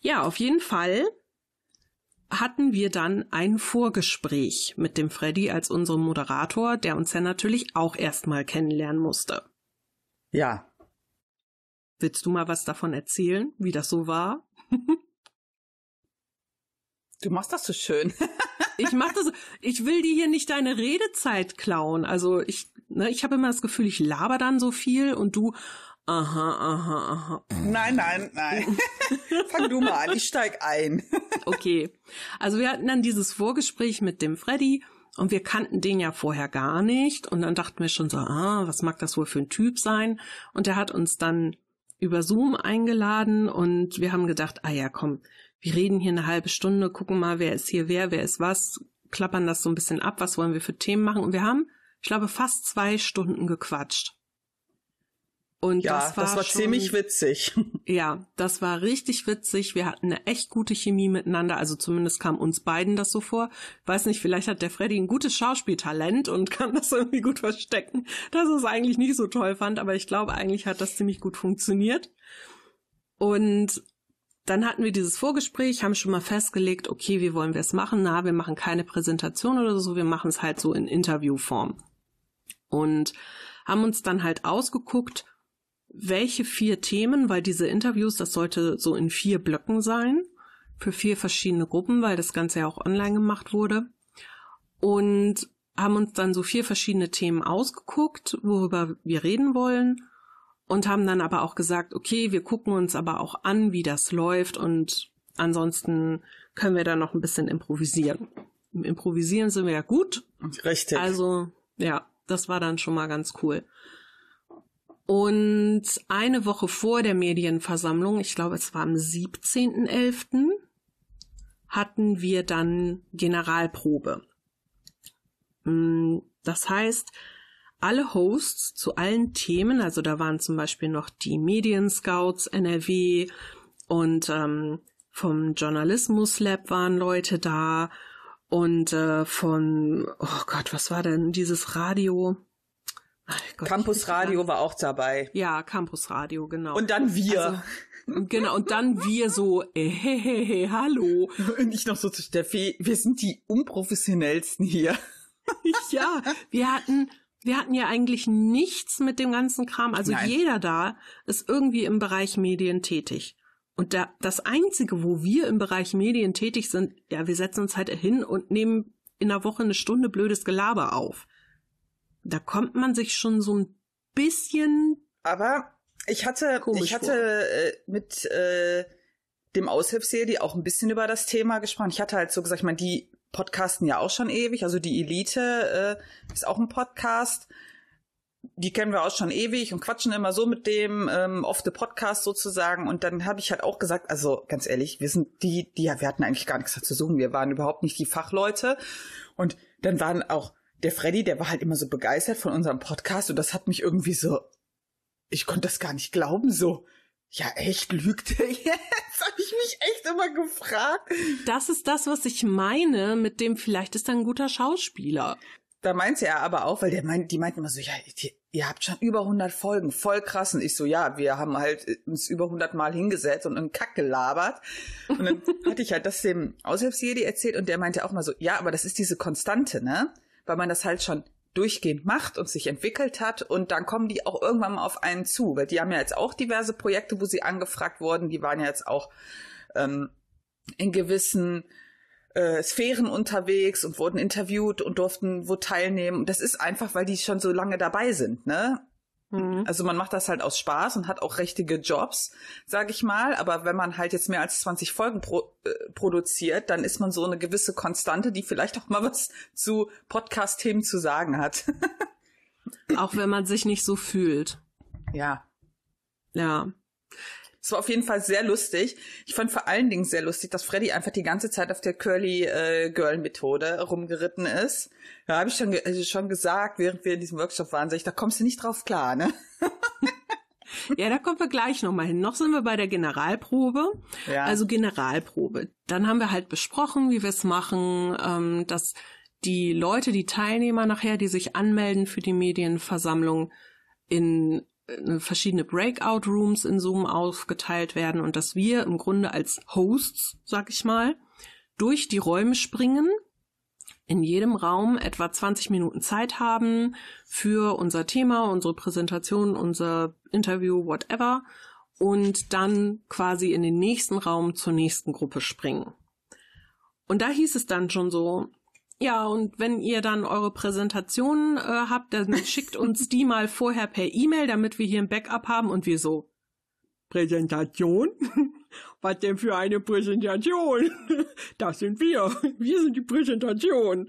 Ja, auf jeden Fall hatten wir dann ein Vorgespräch mit dem Freddy als unserem Moderator, der uns ja natürlich auch erstmal kennenlernen musste. Ja. Willst du mal was davon erzählen, wie das so war? du machst das so schön. ich mach das, ich will dir hier nicht deine Redezeit klauen. Also ich, ne, ich habe immer das Gefühl, ich laber dann so viel und du, Aha, aha, aha. Nein, nein, nein. Fang du mal an, ich steig ein. okay. Also wir hatten dann dieses Vorgespräch mit dem Freddy und wir kannten den ja vorher gar nicht und dann dachten wir schon so, ah, was mag das wohl für ein Typ sein? Und er hat uns dann über Zoom eingeladen und wir haben gedacht, ah ja, komm, wir reden hier eine halbe Stunde, gucken mal, wer ist hier wer, wer ist was, klappern das so ein bisschen ab, was wollen wir für Themen machen und wir haben, ich glaube, fast zwei Stunden gequatscht. Und ja, das war, das war schon, ziemlich witzig. Ja, das war richtig witzig. Wir hatten eine echt gute Chemie miteinander. Also zumindest kam uns beiden das so vor. Weiß nicht, vielleicht hat der Freddy ein gutes Schauspieltalent und kann das irgendwie gut verstecken, dass er es eigentlich nicht so toll fand. Aber ich glaube, eigentlich hat das ziemlich gut funktioniert. Und dann hatten wir dieses Vorgespräch, haben schon mal festgelegt, okay, wie wollen wir es machen? Na, wir machen keine Präsentation oder so, wir machen es halt so in Interviewform. Und haben uns dann halt ausgeguckt, welche vier Themen, weil diese Interviews, das sollte so in vier Blöcken sein, für vier verschiedene Gruppen, weil das Ganze ja auch online gemacht wurde. Und haben uns dann so vier verschiedene Themen ausgeguckt, worüber wir reden wollen. Und haben dann aber auch gesagt, okay, wir gucken uns aber auch an, wie das läuft und ansonsten können wir da noch ein bisschen improvisieren. Im Improvisieren sind wir ja gut. Richtig. Also, ja, das war dann schon mal ganz cool. Und eine Woche vor der Medienversammlung, ich glaube, es war am 17.11., hatten wir dann Generalprobe. Mm, das heißt, alle Hosts zu allen Themen, also da waren zum Beispiel noch die Medienscouts NRW und ähm, vom Journalismus Lab waren Leute da und äh, von, oh Gott, was war denn dieses Radio? Gott, Campus Radio war auch dabei. Ja, Campus Radio, genau. Und dann wir. Also, genau, und dann wir so, äh, hey, hey, hey, hallo. Und ich noch so zu Steffi, wir sind die unprofessionellsten hier. ja, wir hatten, wir hatten ja eigentlich nichts mit dem ganzen Kram. Also Nein. jeder da ist irgendwie im Bereich Medien tätig. Und da, das Einzige, wo wir im Bereich Medien tätig sind, ja, wir setzen uns halt hin und nehmen in der Woche eine Stunde blödes Gelaber auf da kommt man sich schon so ein bisschen. Aber ich hatte, ich hatte äh, mit äh, dem Aushilfsjedi auch ein bisschen über das Thema gesprochen. Ich hatte halt so gesagt, ich meine, die podcasten ja auch schon ewig. Also die Elite äh, ist auch ein Podcast. Die kennen wir auch schon ewig und quatschen immer so mit dem ähm, off the Podcast sozusagen. Und dann habe ich halt auch gesagt, also ganz ehrlich, wir sind die, die ja, wir hatten eigentlich gar nichts dazu suchen. Wir waren überhaupt nicht die Fachleute. Und dann waren auch der Freddy, der war halt immer so begeistert von unserem Podcast und das hat mich irgendwie so, ich konnte das gar nicht glauben, so, ja echt, lügt er jetzt? habe ich mich echt immer gefragt. Das ist das, was ich meine mit dem, vielleicht ist er ein guter Schauspieler. Da meinte er aber auch, weil der meint, die meinten immer so, ja, ihr, ihr habt schon über 100 Folgen, voll krass. Und ich so, ja, wir haben halt uns über 100 Mal hingesetzt und einen Kack gelabert. Und dann hatte ich halt das dem Aushilfsjedi erzählt und der meinte auch mal so, ja, aber das ist diese Konstante, ne? weil man das halt schon durchgehend macht und sich entwickelt hat und dann kommen die auch irgendwann mal auf einen zu, weil die haben ja jetzt auch diverse Projekte, wo sie angefragt wurden, die waren ja jetzt auch ähm, in gewissen äh, Sphären unterwegs und wurden interviewt und durften wo teilnehmen. Und das ist einfach, weil die schon so lange dabei sind, ne? Mhm. Also man macht das halt aus Spaß und hat auch richtige Jobs, sag ich mal. Aber wenn man halt jetzt mehr als 20 Folgen pro, äh, produziert, dann ist man so eine gewisse Konstante, die vielleicht auch mal was zu Podcast-Themen zu sagen hat. auch wenn man sich nicht so fühlt. Ja. Ja. Es war auf jeden Fall sehr lustig. Ich fand vor allen Dingen sehr lustig, dass Freddy einfach die ganze Zeit auf der Curly äh, Girl Methode rumgeritten ist. Ja, habe ich schon, also schon gesagt, während wir in diesem Workshop waren, sag ich, da kommst du nicht drauf klar, ne? Ja, da kommen wir gleich nochmal hin. Noch sind wir bei der Generalprobe. Ja. Also Generalprobe. Dann haben wir halt besprochen, wie wir es machen, ähm, dass die Leute, die Teilnehmer nachher, die sich anmelden für die Medienversammlung, in verschiedene Breakout-Rooms in Zoom aufgeteilt werden und dass wir im Grunde als Hosts, sag ich mal, durch die Räume springen, in jedem Raum etwa 20 Minuten Zeit haben für unser Thema, unsere Präsentation, unser Interview, whatever, und dann quasi in den nächsten Raum zur nächsten Gruppe springen. Und da hieß es dann schon so, ja, und wenn ihr dann eure Präsentation äh, habt, dann schickt uns die mal vorher per E-Mail, damit wir hier ein Backup haben und wir so. Präsentation? Was denn für eine Präsentation? Das sind wir. Wir sind die Präsentation.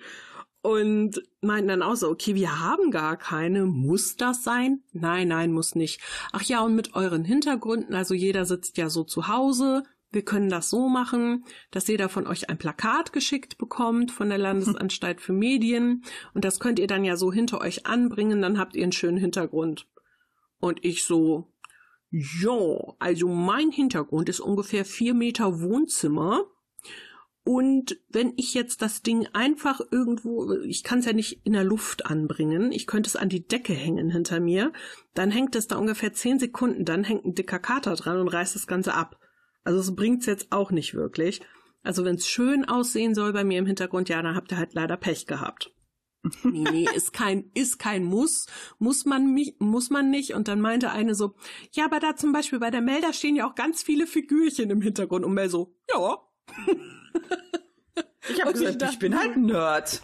Und meinten dann auch so, okay, wir haben gar keine. Muss das sein? Nein, nein, muss nicht. Ach ja, und mit euren Hintergründen, also jeder sitzt ja so zu Hause, wir können das so machen, dass jeder von euch ein Plakat geschickt bekommt von der Landesanstalt für Medien und das könnt ihr dann ja so hinter euch anbringen, dann habt ihr einen schönen Hintergrund. Und ich so, ja, also mein Hintergrund ist ungefähr vier Meter Wohnzimmer. Und wenn ich jetzt das Ding einfach irgendwo, ich kann es ja nicht in der Luft anbringen, ich könnte es an die Decke hängen hinter mir, dann hängt es da ungefähr zehn Sekunden, dann hängt ein dicker Kater dran und reißt das Ganze ab. Also es bringt's jetzt auch nicht wirklich. Also wenn es schön aussehen soll bei mir im Hintergrund, ja, dann habt ihr halt leider Pech gehabt. nee, nee, ist kein, ist kein Muss, muss man mich, muss man nicht. Und dann meinte eine so, ja, aber da zum Beispiel bei der Melder stehen ja auch ganz viele Figürchen im Hintergrund. Und Mel so, ja. Ich habe gesagt, ich, dachte, ich bin halt ein Nerd.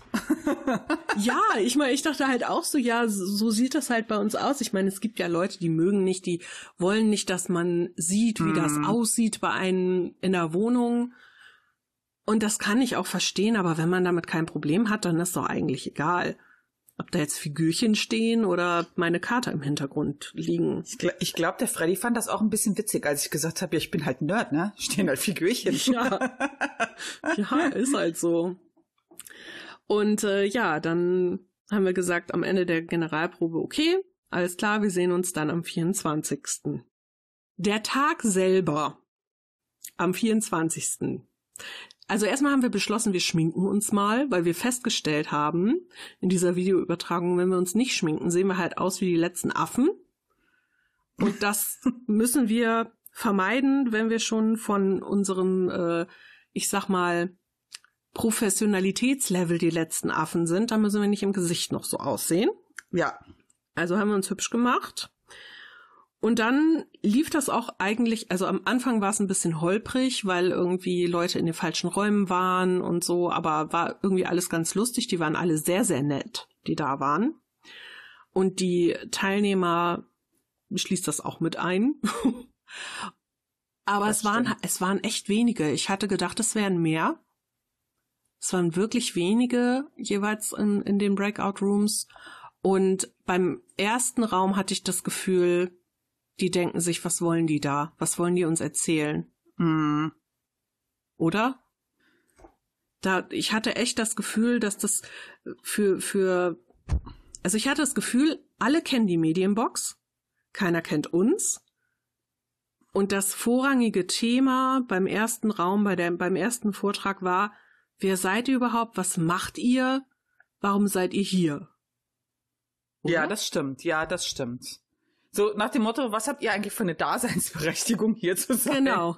ja, ich meine, ich dachte halt auch so, ja, so sieht das halt bei uns aus. Ich meine, es gibt ja Leute, die mögen nicht, die wollen nicht, dass man sieht, wie mm. das mhm. aussieht bei einem in der Wohnung. Und das kann ich auch verstehen, aber wenn man damit kein Problem hat, dann ist doch eigentlich egal. Ob da jetzt Figürchen stehen oder meine Karte im Hintergrund liegen. Ich, gl ich glaube, der Freddy fand das auch ein bisschen witzig, als ich gesagt habe, ja, ich bin halt Nerd, ne? Stehen halt Figürchen. Ja, ja ist halt so. Und äh, ja, dann haben wir gesagt am Ende der Generalprobe, okay, alles klar, wir sehen uns dann am 24. Der Tag selber, am 24. Also erstmal haben wir beschlossen, wir schminken uns mal, weil wir festgestellt haben, in dieser Videoübertragung, wenn wir uns nicht schminken, sehen wir halt aus wie die letzten Affen. Und das müssen wir vermeiden, wenn wir schon von unserem, äh, ich sag mal, Professionalitätslevel die letzten Affen sind. Da müssen wir nicht im Gesicht noch so aussehen. Ja. Also haben wir uns hübsch gemacht. Und dann lief das auch eigentlich, also am Anfang war es ein bisschen holprig, weil irgendwie Leute in den falschen Räumen waren und so, aber war irgendwie alles ganz lustig. Die waren alle sehr, sehr nett, die da waren. Und die Teilnehmer schließt das auch mit ein. aber das es waren, es waren echt wenige. Ich hatte gedacht, es wären mehr. Es waren wirklich wenige jeweils in, in den Breakout Rooms. Und beim ersten Raum hatte ich das Gefühl, die denken sich, was wollen die da? Was wollen die uns erzählen? Hm. Oder? Da, ich hatte echt das Gefühl, dass das für, für, also ich hatte das Gefühl, alle kennen die Medienbox, keiner kennt uns. Und das vorrangige Thema beim ersten Raum, bei der, beim ersten Vortrag war, wer seid ihr überhaupt? Was macht ihr? Warum seid ihr hier? Oder? Ja, das stimmt. Ja, das stimmt. So nach dem Motto, was habt ihr eigentlich für eine Daseinsberechtigung hier zu sein? Genau,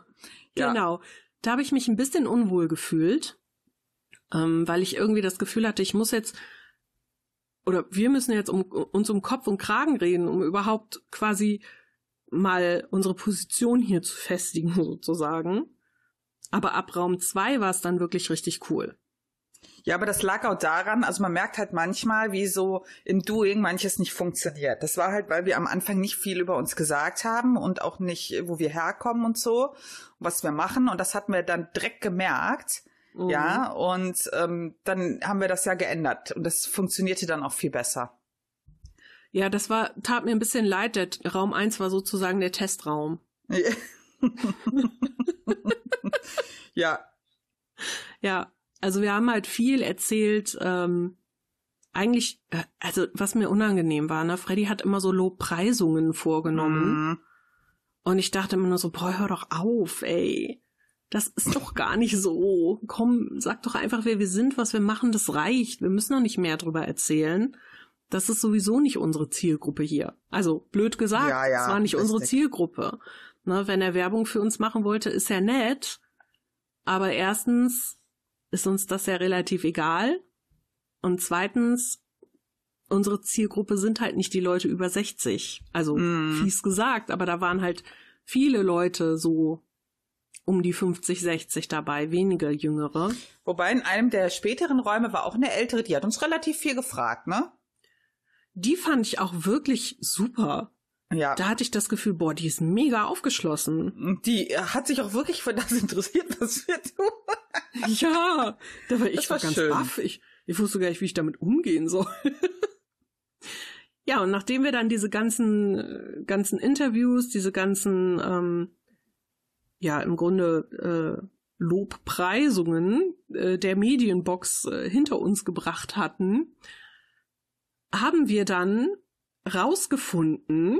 ja. genau. Da habe ich mich ein bisschen unwohl gefühlt, ähm, weil ich irgendwie das Gefühl hatte, ich muss jetzt oder wir müssen jetzt um, uns um Kopf und Kragen reden, um überhaupt quasi mal unsere Position hier zu festigen sozusagen. Aber ab Raum zwei war es dann wirklich richtig cool. Ja, aber das lag auch daran, also man merkt halt manchmal, wie so im Doing manches nicht funktioniert. Das war halt, weil wir am Anfang nicht viel über uns gesagt haben und auch nicht, wo wir herkommen und so, was wir machen. Und das hatten wir dann direkt gemerkt. Mhm. Ja, und ähm, dann haben wir das ja geändert und das funktionierte dann auch viel besser. Ja, das war, tat mir ein bisschen leid. Der Raum eins war sozusagen der Testraum. ja. Ja, also wir haben halt viel erzählt, ähm, eigentlich, äh, also was mir unangenehm war, ne, Freddy hat immer so Lobpreisungen vorgenommen. Mhm. Und ich dachte immer nur so, boah, hör doch auf, ey. Das ist doch gar nicht so. Komm, sag doch einfach, wer wir sind, was wir machen, das reicht. Wir müssen noch nicht mehr drüber erzählen. Das ist sowieso nicht unsere Zielgruppe hier. Also, blöd gesagt, ja, ja, das war nicht unsere Zielgruppe. Ne, wenn er Werbung für uns machen wollte, ist er nett. Aber erstens ist uns das ja relativ egal. Und zweitens, unsere Zielgruppe sind halt nicht die Leute über 60. Also mm. fies gesagt, aber da waren halt viele Leute so um die 50, 60 dabei, weniger jüngere. Wobei in einem der späteren Räume war auch eine ältere, die hat uns relativ viel gefragt, ne? Die fand ich auch wirklich super. Ja. Da hatte ich das Gefühl, boah, die ist mega aufgeschlossen. Die hat sich auch wirklich für das interessiert, was wir tun. Ja, da war ich war, war ganz schön. baff. Ich, ich wusste gar nicht, wie ich damit umgehen soll. ja, und nachdem wir dann diese ganzen, ganzen Interviews, diese ganzen, ähm, ja, im Grunde äh, Lobpreisungen äh, der Medienbox äh, hinter uns gebracht hatten, haben wir dann rausgefunden,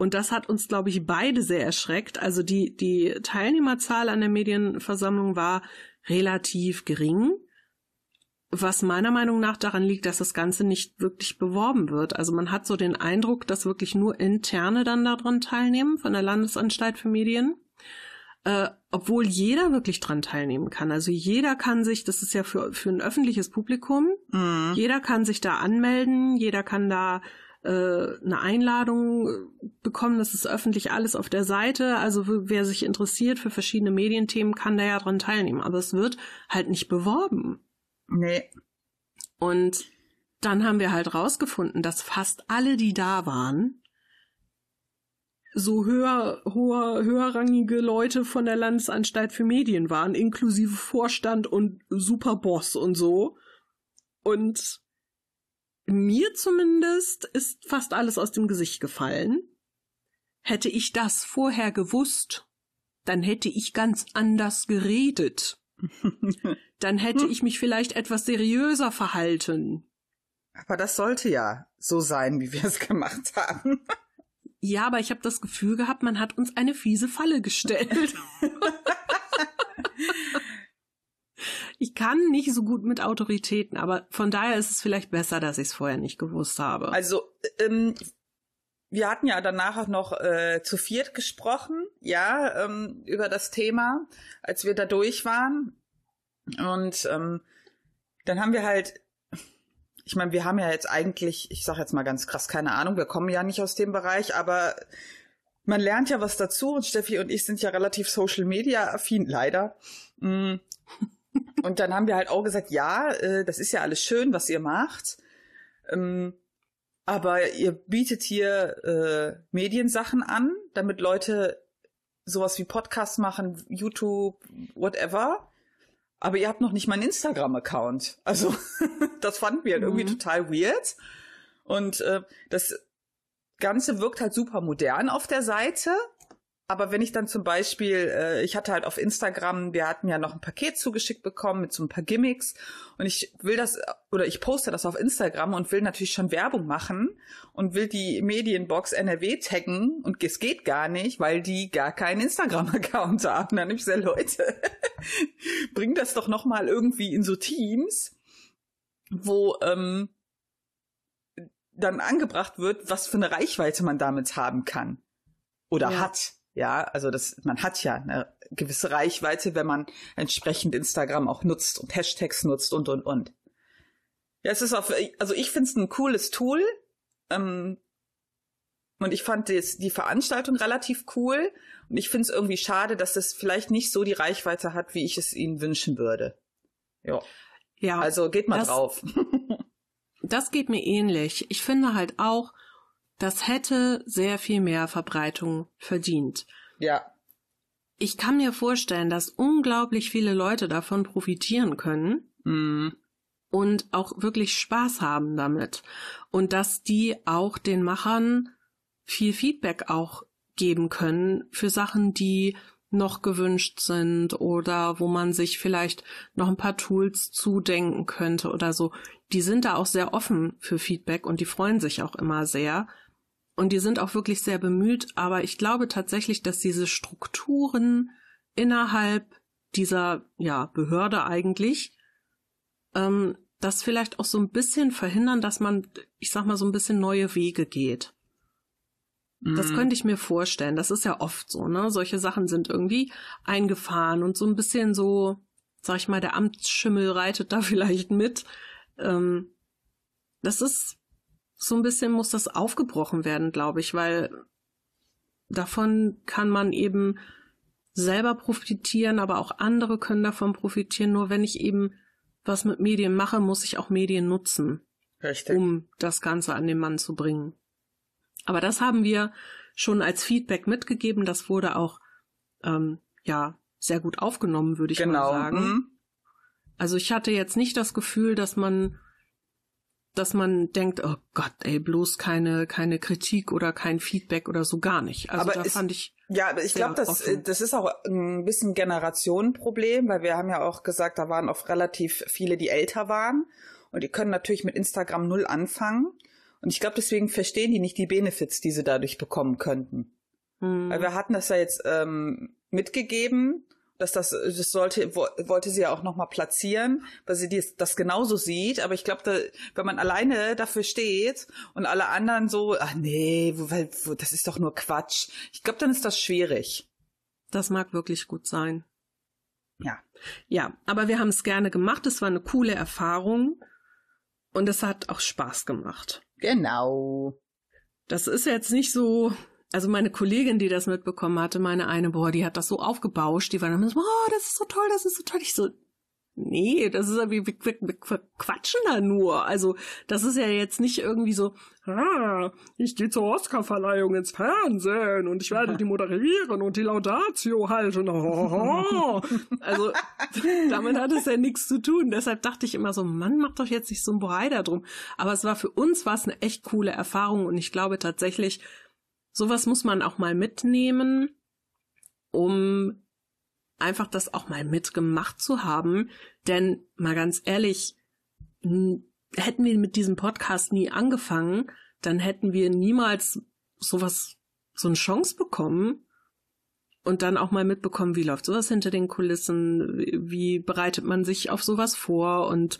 und das hat uns, glaube ich, beide sehr erschreckt. Also die, die Teilnehmerzahl an der Medienversammlung war relativ gering, was meiner Meinung nach daran liegt, dass das Ganze nicht wirklich beworben wird. Also man hat so den Eindruck, dass wirklich nur Interne dann daran teilnehmen von der Landesanstalt für Medien. Äh, obwohl jeder wirklich dran teilnehmen kann. Also jeder kann sich, das ist ja für, für ein öffentliches Publikum, mhm. jeder kann sich da anmelden, jeder kann da äh, eine Einladung bekommen. Das ist öffentlich alles auf der Seite. Also wer sich interessiert für verschiedene Medienthemen, kann da ja dran teilnehmen. Aber es wird halt nicht beworben. Nee. Und dann haben wir halt rausgefunden, dass fast alle, die da waren, so höher, hoher, höherrangige Leute von der Landesanstalt für Medien waren, inklusive Vorstand und Superboss und so. Und mir zumindest ist fast alles aus dem Gesicht gefallen. Hätte ich das vorher gewusst, dann hätte ich ganz anders geredet. dann hätte ich mich vielleicht etwas seriöser verhalten. Aber das sollte ja so sein, wie wir es gemacht haben. ja, aber ich habe das Gefühl gehabt, man hat uns eine fiese Falle gestellt. ich kann nicht so gut mit Autoritäten, aber von daher ist es vielleicht besser, dass ich es vorher nicht gewusst habe. Also, ähm, wir hatten ja danach auch noch äh, zu viert gesprochen, ja, ähm, über das Thema, als wir da durch waren. Und ähm, dann haben wir halt, ich meine, wir haben ja jetzt eigentlich, ich sag jetzt mal ganz krass, keine Ahnung, wir kommen ja nicht aus dem Bereich, aber man lernt ja was dazu und Steffi und ich sind ja relativ Social Media affin, leider. Mm. Und dann haben wir halt auch gesagt, ja, äh, das ist ja alles schön, was ihr macht. Ähm, aber ihr bietet hier äh, Mediensachen an, damit Leute sowas wie Podcasts machen, YouTube, whatever. Aber ihr habt noch nicht mal einen Instagram-Account. Also das fanden wir halt irgendwie mhm. total weird. Und äh, das Ganze wirkt halt super modern auf der Seite. Aber wenn ich dann zum Beispiel, äh, ich hatte halt auf Instagram, wir hatten ja noch ein Paket zugeschickt bekommen mit so ein paar Gimmicks und ich will das oder ich poste das auf Instagram und will natürlich schon Werbung machen und will die Medienbox NRW taggen und es geht gar nicht, weil die gar keinen Instagram-Account haben. Dann ich gesagt, Leute, bring das doch noch mal irgendwie in so Teams, wo ähm, dann angebracht wird, was für eine Reichweite man damit haben kann oder ja. hat. Ja, also das, man hat ja eine gewisse Reichweite, wenn man entsprechend Instagram auch nutzt und Hashtags nutzt und und und. Ja, es ist auf, also ich finde es ein cooles Tool. Ähm, Und ich fand das, die Veranstaltung relativ cool. Und ich finde es irgendwie schade, dass es vielleicht nicht so die Reichweite hat, wie ich es ihnen wünschen würde. Ja. Ja. Also geht mal das, drauf. das geht mir ähnlich. Ich finde halt auch, das hätte sehr viel mehr Verbreitung verdient. Ja. Ich kann mir vorstellen, dass unglaublich viele Leute davon profitieren können. Mm. Und auch wirklich Spaß haben damit. Und dass die auch den Machern viel Feedback auch geben können für Sachen, die noch gewünscht sind oder wo man sich vielleicht noch ein paar Tools zudenken könnte oder so. Die sind da auch sehr offen für Feedback und die freuen sich auch immer sehr. Und die sind auch wirklich sehr bemüht, aber ich glaube tatsächlich, dass diese Strukturen innerhalb dieser ja, Behörde eigentlich ähm, das vielleicht auch so ein bisschen verhindern, dass man, ich sag mal, so ein bisschen neue Wege geht. Das mhm. könnte ich mir vorstellen. Das ist ja oft so, ne? Solche Sachen sind irgendwie eingefahren und so ein bisschen so, sag ich mal, der Amtsschimmel reitet da vielleicht mit. Ähm, das ist so ein bisschen muss das aufgebrochen werden, glaube ich, weil davon kann man eben selber profitieren, aber auch andere können davon profitieren. Nur wenn ich eben was mit Medien mache, muss ich auch Medien nutzen, Richtig. um das Ganze an den Mann zu bringen. Aber das haben wir schon als Feedback mitgegeben. Das wurde auch ähm, ja sehr gut aufgenommen, würde ich genau. mal sagen. Mhm. Also ich hatte jetzt nicht das Gefühl, dass man dass man denkt, oh Gott, ey, bloß keine keine Kritik oder kein Feedback oder so gar nicht. Also aber da ist, fand ich ja, aber ich glaube, das das ist auch ein bisschen Generationenproblem, weil wir haben ja auch gesagt, da waren auch relativ viele, die älter waren und die können natürlich mit Instagram null anfangen. Und ich glaube, deswegen verstehen die nicht die Benefits, die sie dadurch bekommen könnten. Mhm. Weil wir hatten das ja jetzt ähm, mitgegeben, dass das, das sollte, wollte sie ja auch nochmal platzieren, weil sie dies, das genauso sieht. Aber ich glaube, da, wenn man alleine dafür steht und alle anderen so, ach nee, weil, das ist doch nur Quatsch. Ich glaube, dann ist das schwierig. Das mag wirklich gut sein. Ja. Ja, aber wir haben es gerne gemacht. Es war eine coole Erfahrung und es hat auch Spaß gemacht. Genau. Das ist jetzt nicht so, also meine Kollegin, die das mitbekommen hatte, meine eine, boah, die hat das so aufgebauscht, die war dann so, boah, das ist so toll, das ist so toll. Ich so, Nee, das ist ja wie wir, wir, wir quatschen da nur. Also, das ist ja jetzt nicht irgendwie so, ah, ich gehe zur Oscarverleihung ins Fernsehen und ich werde die moderieren und die Laudatio halten. Oh, also, damit hat es ja nichts zu tun. Deshalb dachte ich immer so, Mann, mach doch jetzt nicht so ein Bohai da drum. Aber es war für uns was eine echt coole Erfahrung und ich glaube tatsächlich, sowas muss man auch mal mitnehmen, um einfach das auch mal mitgemacht zu haben. Denn mal ganz ehrlich, hätten wir mit diesem Podcast nie angefangen, dann hätten wir niemals sowas, so eine Chance bekommen und dann auch mal mitbekommen, wie läuft sowas hinter den Kulissen, wie bereitet man sich auf sowas vor und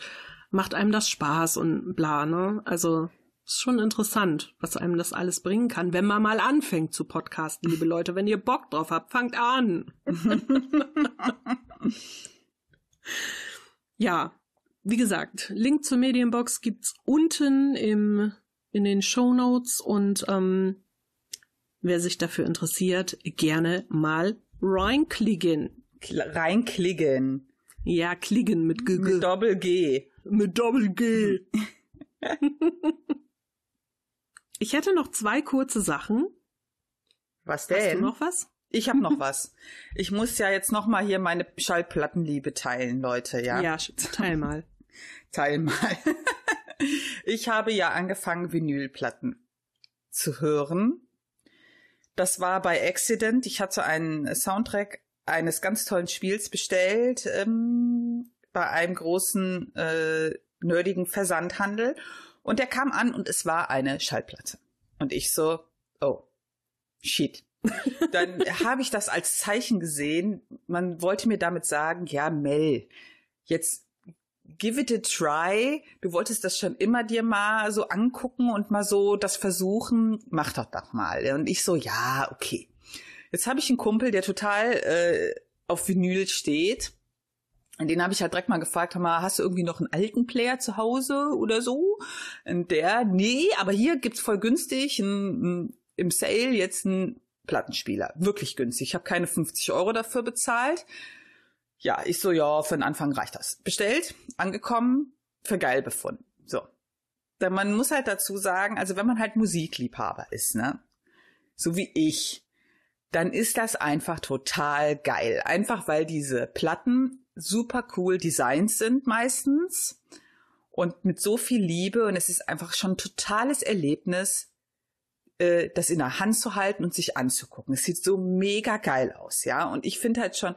macht einem das Spaß und bla, ne? Also ist schon interessant, was einem das alles bringen kann, wenn man mal anfängt zu podcasten, liebe Leute. Wenn ihr Bock drauf habt, fangt an. ja, wie gesagt, Link zur Medienbox gibt's unten im, in den Show Notes und ähm, wer sich dafür interessiert, gerne mal reinklicken. Reinklicken. Ja, klicken mit G. Mit Doppel G. Mit Doppel G. Ich hätte noch zwei kurze Sachen. Was denn? Hast du noch was? Ich habe noch was. Ich muss ja jetzt noch mal hier meine Schallplattenliebe teilen, Leute, ja. Ja, teil mal. teil mal. ich habe ja angefangen, Vinylplatten zu hören. Das war bei Accident. Ich hatte einen Soundtrack eines ganz tollen Spiels bestellt ähm, bei einem großen äh, nerdigen Versandhandel und der kam an und es war eine Schallplatte. Und ich so, oh, shit. Dann habe ich das als Zeichen gesehen. Man wollte mir damit sagen, ja, Mel, jetzt give it a try. Du wolltest das schon immer dir mal so angucken und mal so das versuchen. Mach doch doch mal. Und ich so, ja, okay. Jetzt habe ich einen Kumpel, der total äh, auf Vinyl steht. Den habe ich halt direkt mal gefragt, mal, hast du irgendwie noch einen alten Player zu Hause oder so? Und der, nee, aber hier gibt's voll günstig einen, im Sale jetzt einen Plattenspieler. Wirklich günstig. Ich habe keine 50 Euro dafür bezahlt. Ja, ich so, ja, für den Anfang reicht das. Bestellt, angekommen, für geil befunden. So. Denn man muss halt dazu sagen, also wenn man halt Musikliebhaber ist, ne, so wie ich, dann ist das einfach total geil. Einfach weil diese Platten super cool designt sind meistens und mit so viel Liebe und es ist einfach schon ein totales Erlebnis, äh, das in der Hand zu halten und sich anzugucken. Es sieht so mega geil aus, ja. Und ich finde halt schon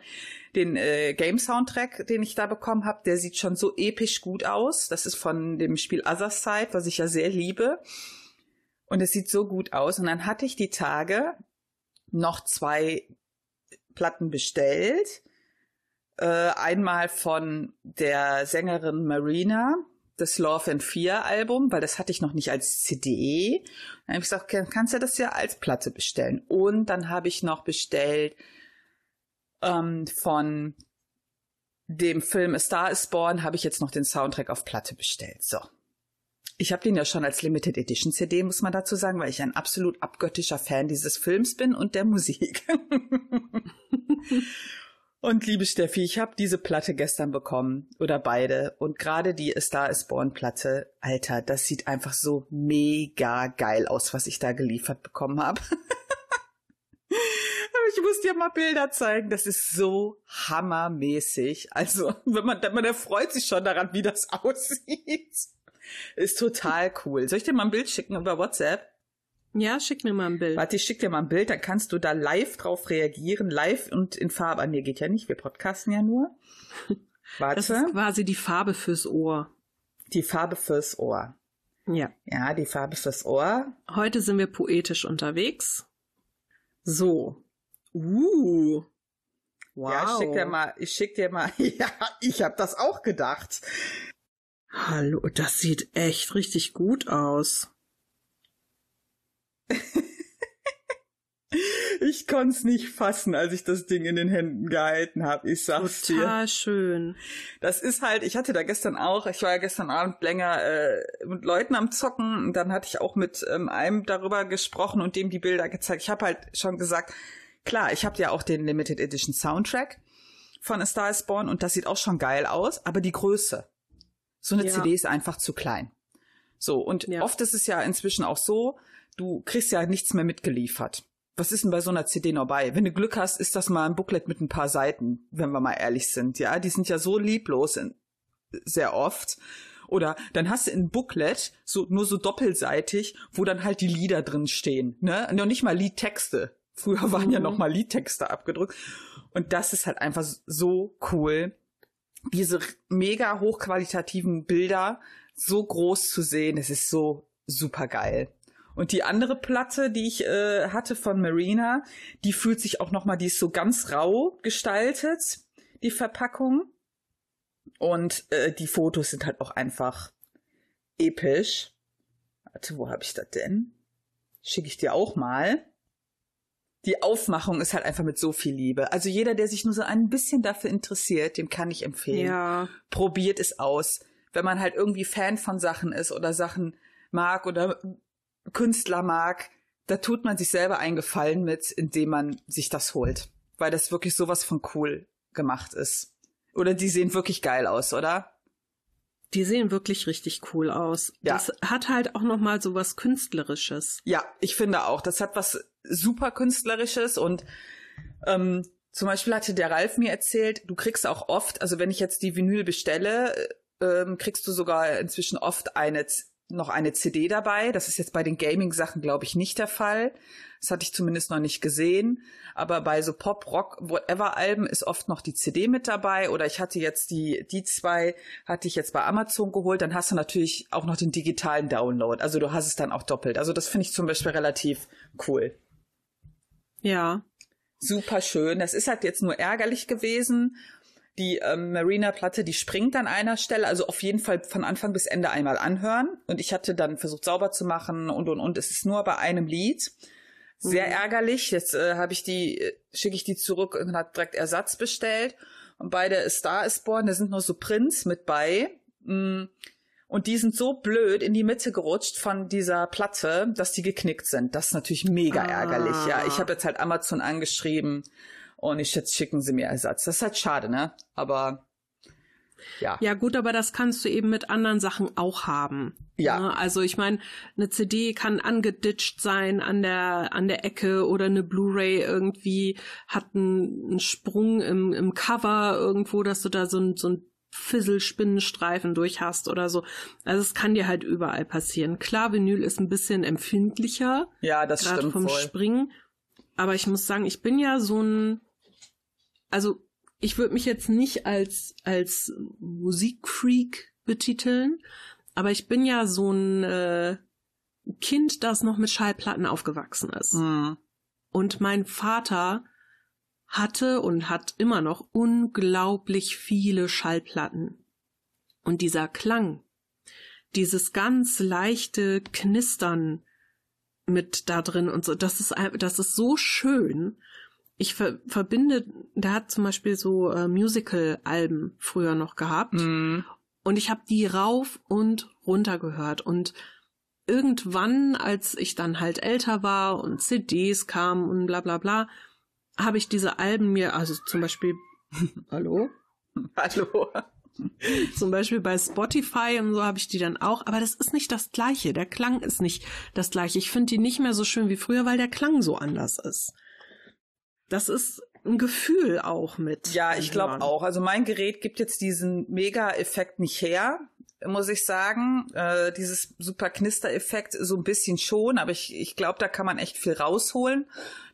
den äh, Game Soundtrack, den ich da bekommen habe, der sieht schon so episch gut aus. Das ist von dem Spiel Other Side, was ich ja sehr liebe. Und es sieht so gut aus. Und dann hatte ich die Tage noch zwei Platten bestellt. Äh, einmal von der Sängerin Marina, das Love and Fear Album, weil das hatte ich noch nicht als CD. Dann habe ich gesagt, kannst du das ja als Platte bestellen. Und dann habe ich noch bestellt ähm, von dem Film A Star is Born, habe ich jetzt noch den Soundtrack auf Platte bestellt. So. Ich habe den ja schon als Limited Edition CD, muss man dazu sagen, weil ich ein absolut abgöttischer Fan dieses Films bin und der Musik. Und liebe Steffi, ich habe diese Platte gestern bekommen oder beide und gerade die Star is Born Platte, Alter, das sieht einfach so mega geil aus, was ich da geliefert bekommen habe. ich muss dir mal Bilder zeigen, das ist so hammermäßig. Also, wenn man man erfreut sich schon daran, wie das aussieht. Ist total cool. Soll ich dir mal ein Bild schicken über WhatsApp? Ja, schick mir mal ein Bild. Warte, ich schick dir mal ein Bild, dann kannst du da live drauf reagieren, live und in Farbe. An mir geht ja nicht, wir podcasten ja nur. Warte. Das ist quasi die Farbe fürs Ohr. Die Farbe fürs Ohr. Ja. Ja, die Farbe fürs Ohr. Heute sind wir poetisch unterwegs. So. Uh. Wow. Ja, ich schick dir mal, ich schick dir mal, ja, ich hab das auch gedacht. Hallo, das sieht echt richtig gut aus. Ich konnte es nicht fassen, als ich das Ding in den Händen gehalten habe. Ich sag's Total dir. Total schön. Das ist halt, ich hatte da gestern auch, ich war ja gestern Abend länger äh, mit Leuten am Zocken und dann hatte ich auch mit ähm, einem darüber gesprochen und dem die Bilder gezeigt. Ich habe halt schon gesagt, klar, ich habe ja auch den Limited Edition Soundtrack von A Star is Born und das sieht auch schon geil aus, aber die Größe. So eine ja. CD ist einfach zu klein. So, und ja. oft ist es ja inzwischen auch so, du kriegst ja nichts mehr mitgeliefert. Was ist denn bei so einer CD noch bei? Wenn du Glück hast, ist das mal ein Booklet mit ein paar Seiten, wenn wir mal ehrlich sind. Ja, die sind ja so lieblos in, sehr oft. Oder dann hast du ein Booklet, so, nur so doppelseitig, wo dann halt die Lieder drin stehen, ne? Noch nicht mal Liedtexte. Früher waren mhm. ja noch mal Liedtexte abgedrückt. Und das ist halt einfach so cool, diese mega hochqualitativen Bilder so groß zu sehen. Es ist so super geil. Und die andere Platte, die ich äh, hatte von Marina, die fühlt sich auch noch mal, die ist so ganz rau gestaltet, die Verpackung. Und äh, die Fotos sind halt auch einfach episch. Warte, wo habe ich das denn? Schicke ich dir auch mal. Die Aufmachung ist halt einfach mit so viel Liebe. Also jeder, der sich nur so ein bisschen dafür interessiert, dem kann ich empfehlen. Ja. Probiert es aus. Wenn man halt irgendwie Fan von Sachen ist oder Sachen mag oder Künstler mag, da tut man sich selber einen Gefallen mit, indem man sich das holt. Weil das wirklich sowas von cool gemacht ist. Oder die sehen wirklich geil aus, oder? Die sehen wirklich richtig cool aus. Ja. Das hat halt auch noch mal so was künstlerisches. Ja, ich finde auch. Das hat was super künstlerisches und ähm, zum Beispiel hatte der Ralf mir erzählt, du kriegst auch oft, also wenn ich jetzt die Vinyl bestelle, äh, ähm, kriegst du sogar inzwischen oft eine noch eine CD dabei. Das ist jetzt bei den Gaming-Sachen, glaube ich, nicht der Fall. Das hatte ich zumindest noch nicht gesehen. Aber bei so Pop, Rock, Whatever-Alben ist oft noch die CD mit dabei. Oder ich hatte jetzt die, die zwei hatte ich jetzt bei Amazon geholt. Dann hast du natürlich auch noch den digitalen Download. Also du hast es dann auch doppelt. Also das finde ich zum Beispiel relativ cool. Ja. Super schön. Das ist halt jetzt nur ärgerlich gewesen. Die ähm, Marina-Platte, die springt an einer Stelle, also auf jeden Fall von Anfang bis Ende einmal anhören. Und ich hatte dann versucht sauber zu machen und und und. Es ist nur bei einem Lied. Sehr mhm. ärgerlich. Jetzt äh, habe ich die, äh, schicke ich die zurück und hat direkt Ersatz bestellt. Und bei der Star is Born, da sind nur so Prints mit bei. Mm. Und die sind so blöd in die Mitte gerutscht von dieser Platte, dass die geknickt sind. Das ist natürlich mega ah. ärgerlich. Ja, ich habe jetzt halt Amazon angeschrieben und ich jetzt schicken sie mir Ersatz. Das ist halt schade, ne? Aber ja. Ja, gut, aber das kannst du eben mit anderen Sachen auch haben. Ja. Ne? Also ich meine, eine CD kann angeditscht sein an der an der Ecke oder eine Blu-ray irgendwie hat einen, einen Sprung im, im Cover irgendwo, dass du da so ein, so ein Fisselspinnenstreifen durch hast oder so. Also es kann dir halt überall passieren. Klar, Vinyl ist ein bisschen empfindlicher. Ja, das stimmt vom voll. Springen. Aber ich muss sagen, ich bin ja so ein, also ich würde mich jetzt nicht als als Musikfreak betiteln, aber ich bin ja so ein äh, Kind, das noch mit Schallplatten aufgewachsen ist. Mhm. Und mein Vater hatte und hat immer noch unglaublich viele Schallplatten. Und dieser Klang, dieses ganz leichte Knistern mit da drin und so, das ist, das ist so schön. Ich ver verbinde, der hat zum Beispiel so äh, Musical-Alben früher noch gehabt. Mm. Und ich habe die rauf und runter gehört. Und irgendwann, als ich dann halt älter war und CDs kamen und bla bla bla, habe ich diese Alben mir, also zum Beispiel, hallo? Hallo. Zum Beispiel bei Spotify und so habe ich die dann auch, aber das ist nicht das gleiche. Der Klang ist nicht das gleiche. Ich finde die nicht mehr so schön wie früher, weil der Klang so anders ist. Das ist ein Gefühl auch mit. Ja, ich glaube auch. Also mein Gerät gibt jetzt diesen Mega-Effekt nicht her muss ich sagen. Äh, dieses super Knister-Effekt so ein bisschen schon, aber ich, ich glaube, da kann man echt viel rausholen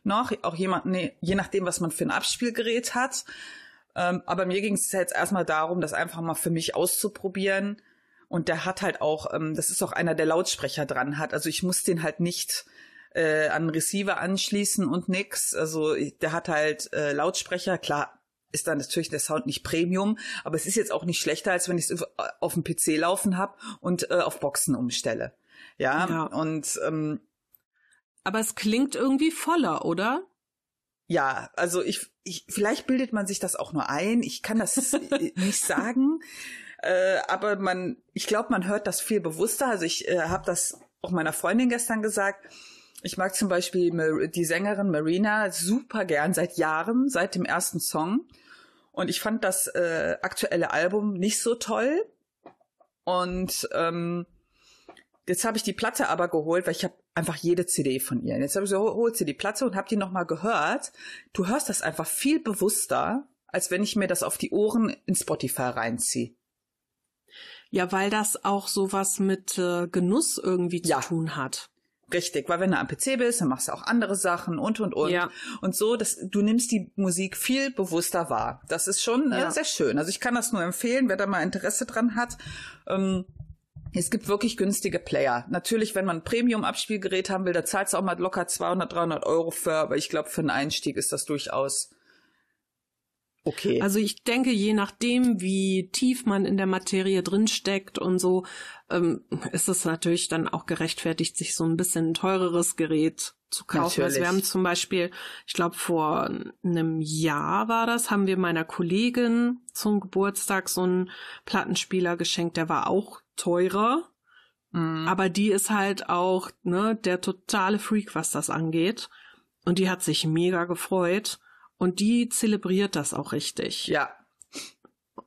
noch. Auch jemand, nee, je nachdem, was man für ein Abspielgerät hat. Ähm, aber mir ging es jetzt erstmal darum, das einfach mal für mich auszuprobieren. Und der hat halt auch, ähm, das ist auch einer, der Lautsprecher dran hat. Also ich muss den halt nicht äh, an Receiver anschließen und nix. Also der hat halt äh, Lautsprecher, klar, ist dann natürlich der Sound nicht Premium, aber es ist jetzt auch nicht schlechter, als wenn ich es auf dem PC laufen habe und äh, auf Boxen umstelle. Ja, ja. und ähm, aber es klingt irgendwie voller, oder? Ja, also ich, ich vielleicht bildet man sich das auch nur ein. Ich kann das nicht sagen, äh, aber man, ich glaube, man hört das viel bewusster. Also ich äh, habe das auch meiner Freundin gestern gesagt ich mag zum Beispiel die Sängerin Marina super gern seit Jahren, seit dem ersten Song. Und ich fand das äh, aktuelle Album nicht so toll. Und ähm, jetzt habe ich die Platte aber geholt, weil ich habe einfach jede CD von ihr. Jetzt habe ich so, holt sie die Platte und habe die nochmal gehört. Du hörst das einfach viel bewusster, als wenn ich mir das auf die Ohren in Spotify reinziehe. Ja, weil das auch sowas mit äh, Genuss irgendwie zu ja. tun hat. Richtig, weil wenn du am PC bist, dann machst du auch andere Sachen und und und. Ja. Und so, dass du nimmst die Musik viel bewusster wahr. Das ist schon äh, ja. sehr schön. Also ich kann das nur empfehlen, wer da mal Interesse dran hat. Ähm, es gibt wirklich günstige Player. Natürlich, wenn man ein Premium-Abspielgerät haben will, da zahlst du auch mal locker 200, 300 Euro für. Aber ich glaube, für einen Einstieg ist das durchaus Okay. Also ich denke, je nachdem, wie tief man in der Materie drinsteckt und so, ähm, ist es natürlich dann auch gerechtfertigt, sich so ein bisschen ein teureres Gerät zu kaufen. Also wir haben zum Beispiel, ich glaube vor einem Jahr war das, haben wir meiner Kollegin zum Geburtstag so einen Plattenspieler geschenkt, der war auch teurer. Mhm. Aber die ist halt auch ne, der totale Freak, was das angeht. Und die hat sich mega gefreut. Und die zelebriert das auch richtig. Ja.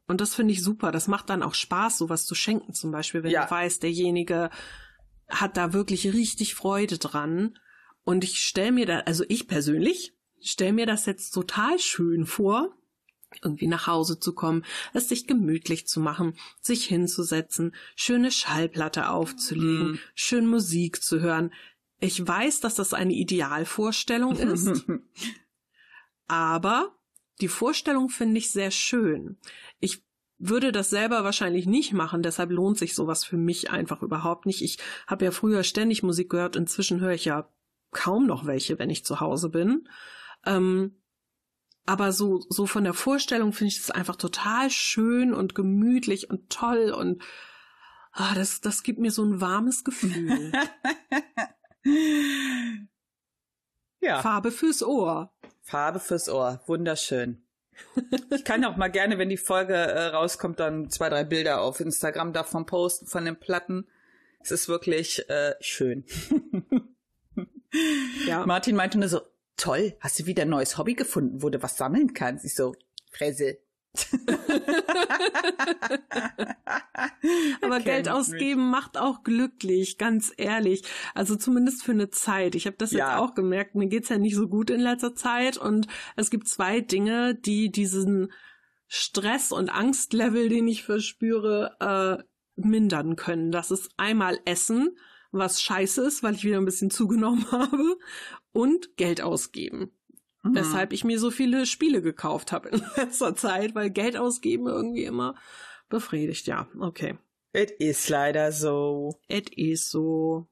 Und das finde ich super. Das macht dann auch Spaß, sowas zu schenken, zum Beispiel, wenn ja. du weißt, derjenige hat da wirklich richtig Freude dran. Und ich stelle mir da, also ich persönlich stelle mir das jetzt total schön vor, irgendwie nach Hause zu kommen, es sich gemütlich zu machen, sich hinzusetzen, schöne Schallplatte aufzulegen, mm. schön Musik zu hören. Ich weiß, dass das eine Idealvorstellung ist. Aber die Vorstellung finde ich sehr schön. Ich würde das selber wahrscheinlich nicht machen, deshalb lohnt sich sowas für mich einfach überhaupt nicht. Ich habe ja früher ständig Musik gehört, inzwischen höre ich ja kaum noch welche, wenn ich zu Hause bin. Ähm, aber so, so von der Vorstellung finde ich es einfach total schön und gemütlich und toll und ah, das, das gibt mir so ein warmes Gefühl. ja. Farbe fürs Ohr. Farbe fürs Ohr, wunderschön. Ich kann auch mal gerne, wenn die Folge äh, rauskommt, dann zwei, drei Bilder auf Instagram davon posten, von den Platten. Es ist wirklich äh, schön. ja. Martin meinte nur so, toll, hast du wieder ein neues Hobby gefunden, wo du was sammeln kannst? Ich so, Fresse. Aber Geld ausgeben macht auch glücklich, ganz ehrlich. Also zumindest für eine Zeit. Ich habe das ja. jetzt auch gemerkt. Mir geht's ja nicht so gut in letzter Zeit und es gibt zwei Dinge, die diesen Stress und Angstlevel, den ich verspüre, äh, mindern können. Das ist einmal Essen, was scheiße ist, weil ich wieder ein bisschen zugenommen habe, und Geld ausgeben. Mhm. Weshalb ich mir so viele Spiele gekauft habe in letzter Zeit, weil Geld ausgeben irgendwie immer befriedigt. Ja, okay. Es ist leider so. Es ist so.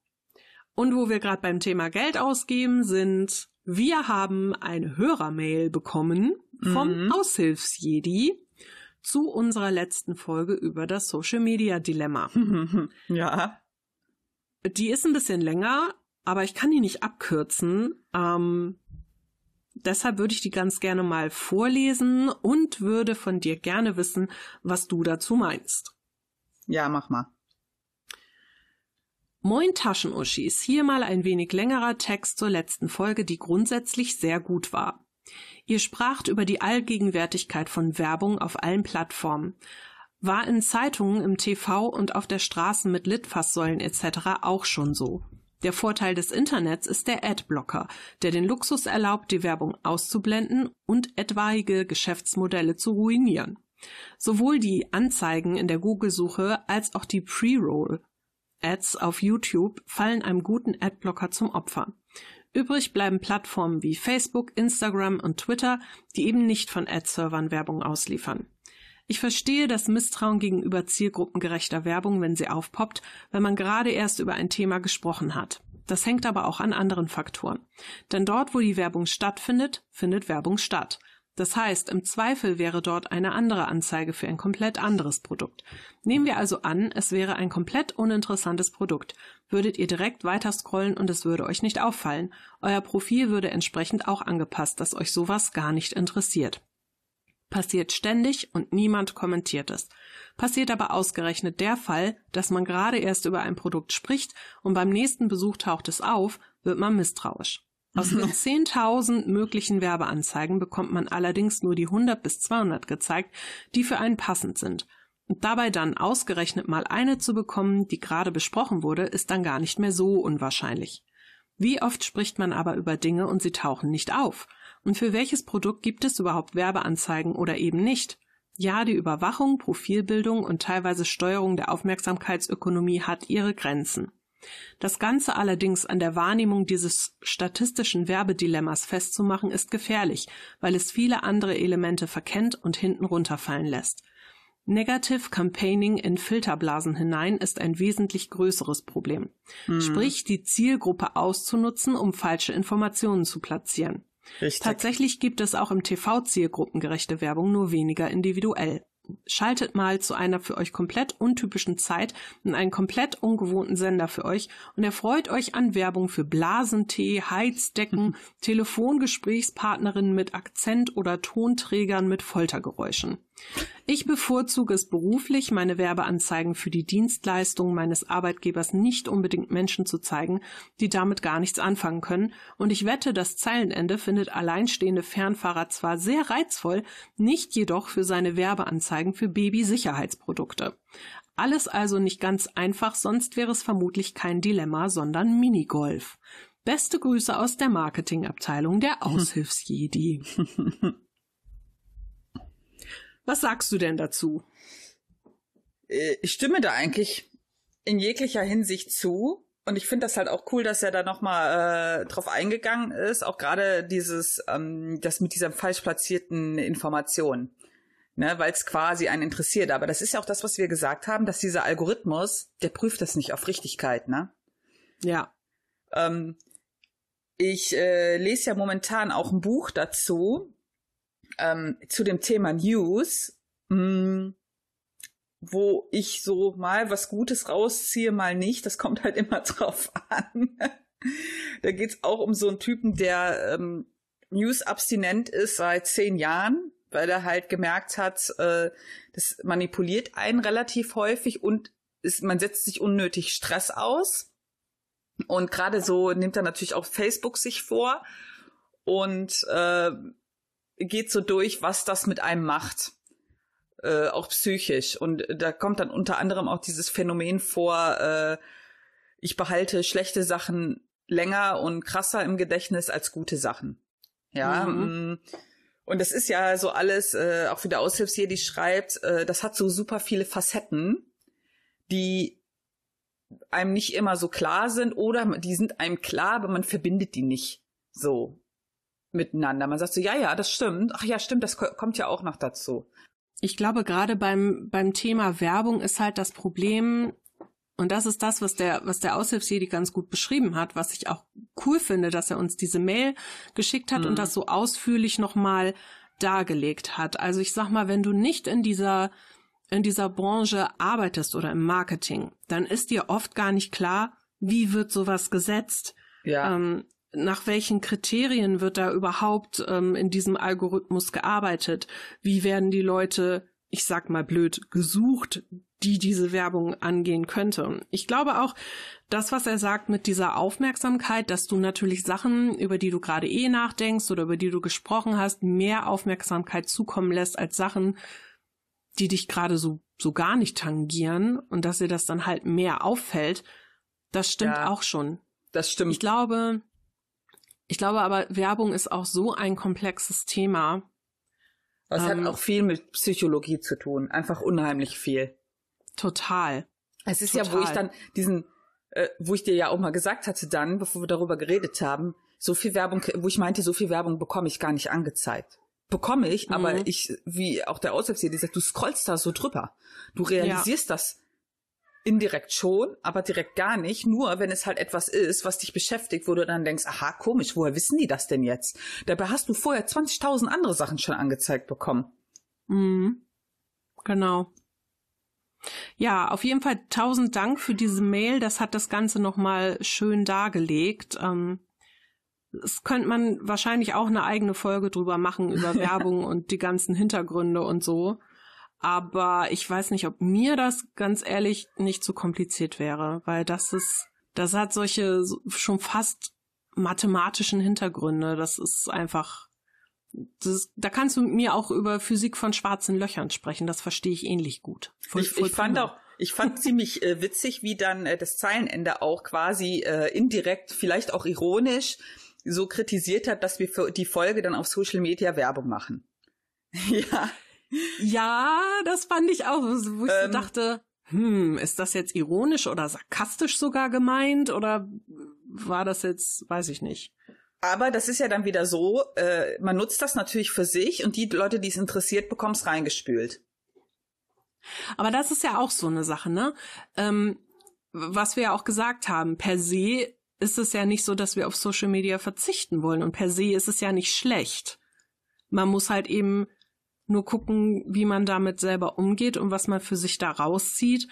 Und wo wir gerade beim Thema Geld ausgeben sind, wir haben eine Hörermail bekommen vom mhm. Aushilfsjedi zu unserer letzten Folge über das Social Media Dilemma. ja. Die ist ein bisschen länger, aber ich kann die nicht abkürzen. Ähm, Deshalb würde ich die ganz gerne mal vorlesen und würde von dir gerne wissen, was du dazu meinst. Ja, mach mal. Moin Taschenuschis, hier mal ein wenig längerer Text zur letzten Folge, die grundsätzlich sehr gut war. Ihr spracht über die Allgegenwärtigkeit von Werbung auf allen Plattformen. War in Zeitungen, im TV und auf der Straße mit Litfaßsäulen etc. auch schon so. Der Vorteil des Internets ist der Adblocker, der den Luxus erlaubt, die Werbung auszublenden und etwaige Geschäftsmodelle zu ruinieren. Sowohl die Anzeigen in der Google-Suche als auch die Pre-Roll Ads auf YouTube fallen einem guten Adblocker zum Opfer. Übrig bleiben Plattformen wie Facebook, Instagram und Twitter, die eben nicht von Ad-Servern Werbung ausliefern. Ich verstehe das Misstrauen gegenüber zielgruppengerechter Werbung, wenn sie aufpoppt, wenn man gerade erst über ein Thema gesprochen hat. Das hängt aber auch an anderen Faktoren. Denn dort, wo die Werbung stattfindet, findet Werbung statt. Das heißt, im Zweifel wäre dort eine andere Anzeige für ein komplett anderes Produkt. Nehmen wir also an, es wäre ein komplett uninteressantes Produkt. Würdet ihr direkt weiter scrollen und es würde euch nicht auffallen. Euer Profil würde entsprechend auch angepasst, dass euch sowas gar nicht interessiert. Passiert ständig und niemand kommentiert es. Passiert aber ausgerechnet der Fall, dass man gerade erst über ein Produkt spricht und beim nächsten Besuch taucht es auf, wird man misstrauisch. Aus den 10.000 möglichen Werbeanzeigen bekommt man allerdings nur die 100 bis 200 gezeigt, die für einen passend sind. Und dabei dann ausgerechnet mal eine zu bekommen, die gerade besprochen wurde, ist dann gar nicht mehr so unwahrscheinlich. Wie oft spricht man aber über Dinge und sie tauchen nicht auf? Und für welches Produkt gibt es überhaupt Werbeanzeigen oder eben nicht? Ja, die Überwachung, Profilbildung und teilweise Steuerung der Aufmerksamkeitsökonomie hat ihre Grenzen. Das Ganze allerdings an der Wahrnehmung dieses statistischen Werbedilemmas festzumachen, ist gefährlich, weil es viele andere Elemente verkennt und hinten runterfallen lässt. Negative Campaigning in Filterblasen hinein ist ein wesentlich größeres Problem. Mhm. Sprich, die Zielgruppe auszunutzen, um falsche Informationen zu platzieren. Richtig. Tatsächlich gibt es auch im TV zielgruppengerechte Werbung, nur weniger individuell. Schaltet mal zu einer für euch komplett untypischen Zeit in einen komplett ungewohnten Sender für euch und erfreut euch an Werbung für Blasentee, Heizdecken, Telefongesprächspartnerinnen mit Akzent oder Tonträgern mit Foltergeräuschen. Ich bevorzuge es beruflich, meine Werbeanzeigen für die Dienstleistungen meines Arbeitgebers nicht unbedingt Menschen zu zeigen, die damit gar nichts anfangen können, und ich wette, das Zeilenende findet alleinstehende Fernfahrer zwar sehr reizvoll, nicht jedoch für seine Werbeanzeigen für Babysicherheitsprodukte. Alles also nicht ganz einfach, sonst wäre es vermutlich kein Dilemma, sondern Minigolf. Beste Grüße aus der Marketingabteilung der Aushilfsjedi. Was sagst du denn dazu? Äh, ich stimme da eigentlich in jeglicher Hinsicht zu. Und ich finde das halt auch cool, dass er da nochmal äh, drauf eingegangen ist. Auch gerade dieses, ähm, das mit dieser falsch platzierten Information. Ne, weil es quasi einen interessiert. Aber das ist ja auch das, was wir gesagt haben, dass dieser Algorithmus, der prüft das nicht auf Richtigkeit, ne? Ja. Ähm, ich äh, lese ja momentan auch ein Buch dazu, ähm, zu dem Thema News, mh, mm, wo ich so mal was Gutes rausziehe, mal nicht. Das kommt halt immer drauf an. da geht's auch um so einen Typen, der ähm, News-abstinent ist seit zehn Jahren, weil er halt gemerkt hat, äh, das manipuliert einen relativ häufig und ist, man setzt sich unnötig Stress aus. Und gerade so nimmt er natürlich auch Facebook sich vor und äh, geht so durch, was das mit einem macht. Äh, auch psychisch. Und da kommt dann unter anderem auch dieses Phänomen vor, äh, ich behalte schlechte Sachen länger und krasser im Gedächtnis als gute Sachen. Ja. Mhm. Mm. Und das ist ja so alles, äh, auch wie der Aushilfsjedi schreibt, äh, das hat so super viele Facetten, die einem nicht immer so klar sind oder die sind einem klar, aber man verbindet die nicht so miteinander. Man sagt so, ja, ja, das stimmt. Ach ja, stimmt, das kommt ja auch noch dazu. Ich glaube, gerade beim, beim Thema Werbung ist halt das Problem, und das ist das, was der, was der Aushilfsjedi ganz gut beschrieben hat, was ich auch cool finde, dass er uns diese Mail geschickt hat mhm. und das so ausführlich nochmal dargelegt hat. Also ich sag mal, wenn du nicht in dieser, in dieser Branche arbeitest oder im Marketing, dann ist dir oft gar nicht klar, wie wird sowas gesetzt? Ja. Ähm, nach welchen Kriterien wird da überhaupt ähm, in diesem Algorithmus gearbeitet? Wie werden die Leute, ich sag mal blöd, gesucht, die diese Werbung angehen könnte? Ich glaube auch, das, was er sagt mit dieser Aufmerksamkeit, dass du natürlich Sachen, über die du gerade eh nachdenkst oder über die du gesprochen hast, mehr Aufmerksamkeit zukommen lässt als Sachen, die dich gerade so, so gar nicht tangieren und dass dir das dann halt mehr auffällt, das stimmt ja, auch schon. Das stimmt. Ich glaube, ich glaube aber, Werbung ist auch so ein komplexes Thema. Das ähm, hat auch viel mit Psychologie zu tun. Einfach unheimlich viel. Total. Es ist total. ja, wo ich dann diesen, äh, wo ich dir ja auch mal gesagt hatte dann, bevor wir darüber geredet haben, so viel Werbung, wo ich meinte, so viel Werbung bekomme ich gar nicht angezeigt. Bekomme ich, mhm. aber ich, wie auch der Aushilfs hier, die sagt, du scrollst da so drüber. Du realisierst ja. das Indirekt schon, aber direkt gar nicht. Nur wenn es halt etwas ist, was dich beschäftigt, wo du dann denkst, aha, komisch, woher wissen die das denn jetzt? Dabei hast du vorher 20.000 andere Sachen schon angezeigt bekommen. Mhm. Genau. Ja, auf jeden Fall tausend Dank für diese Mail. Das hat das Ganze nochmal schön dargelegt. Ähm, es könnte man wahrscheinlich auch eine eigene Folge drüber machen, über Werbung und die ganzen Hintergründe und so. Aber ich weiß nicht, ob mir das ganz ehrlich nicht zu kompliziert wäre, weil das ist, das hat solche schon fast mathematischen Hintergründe. Das ist einfach, das, da kannst du mit mir auch über Physik von schwarzen Löchern sprechen. Das verstehe ich ähnlich gut. Voll, ich, voll ich fand auch, ich fand ziemlich äh, witzig, wie dann äh, das Zeilenende auch quasi äh, indirekt, vielleicht auch ironisch, so kritisiert hat, dass wir für die Folge dann auf Social Media Werbung machen. ja. Ja, das fand ich auch, wo ich ähm, so dachte, hm, ist das jetzt ironisch oder sarkastisch sogar gemeint oder war das jetzt, weiß ich nicht. Aber das ist ja dann wieder so, äh, man nutzt das natürlich für sich und die Leute, die es interessiert, bekommen es reingespült. Aber das ist ja auch so eine Sache, ne? Ähm, was wir ja auch gesagt haben, per se ist es ja nicht so, dass wir auf Social Media verzichten wollen und per se ist es ja nicht schlecht. Man muss halt eben nur gucken, wie man damit selber umgeht und was man für sich da rauszieht.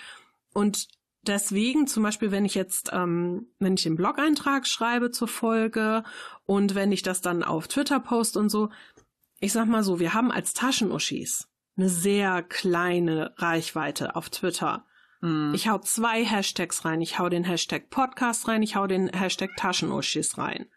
Und deswegen zum Beispiel, wenn ich jetzt, ähm, wenn ich den Blog-Eintrag schreibe zur Folge und wenn ich das dann auf Twitter post und so, ich sag mal so, wir haben als Taschenuschis eine sehr kleine Reichweite auf Twitter. Mhm. Ich hau zwei Hashtags rein. Ich hau den Hashtag Podcast rein, ich hau den Hashtag Taschenuschis rein.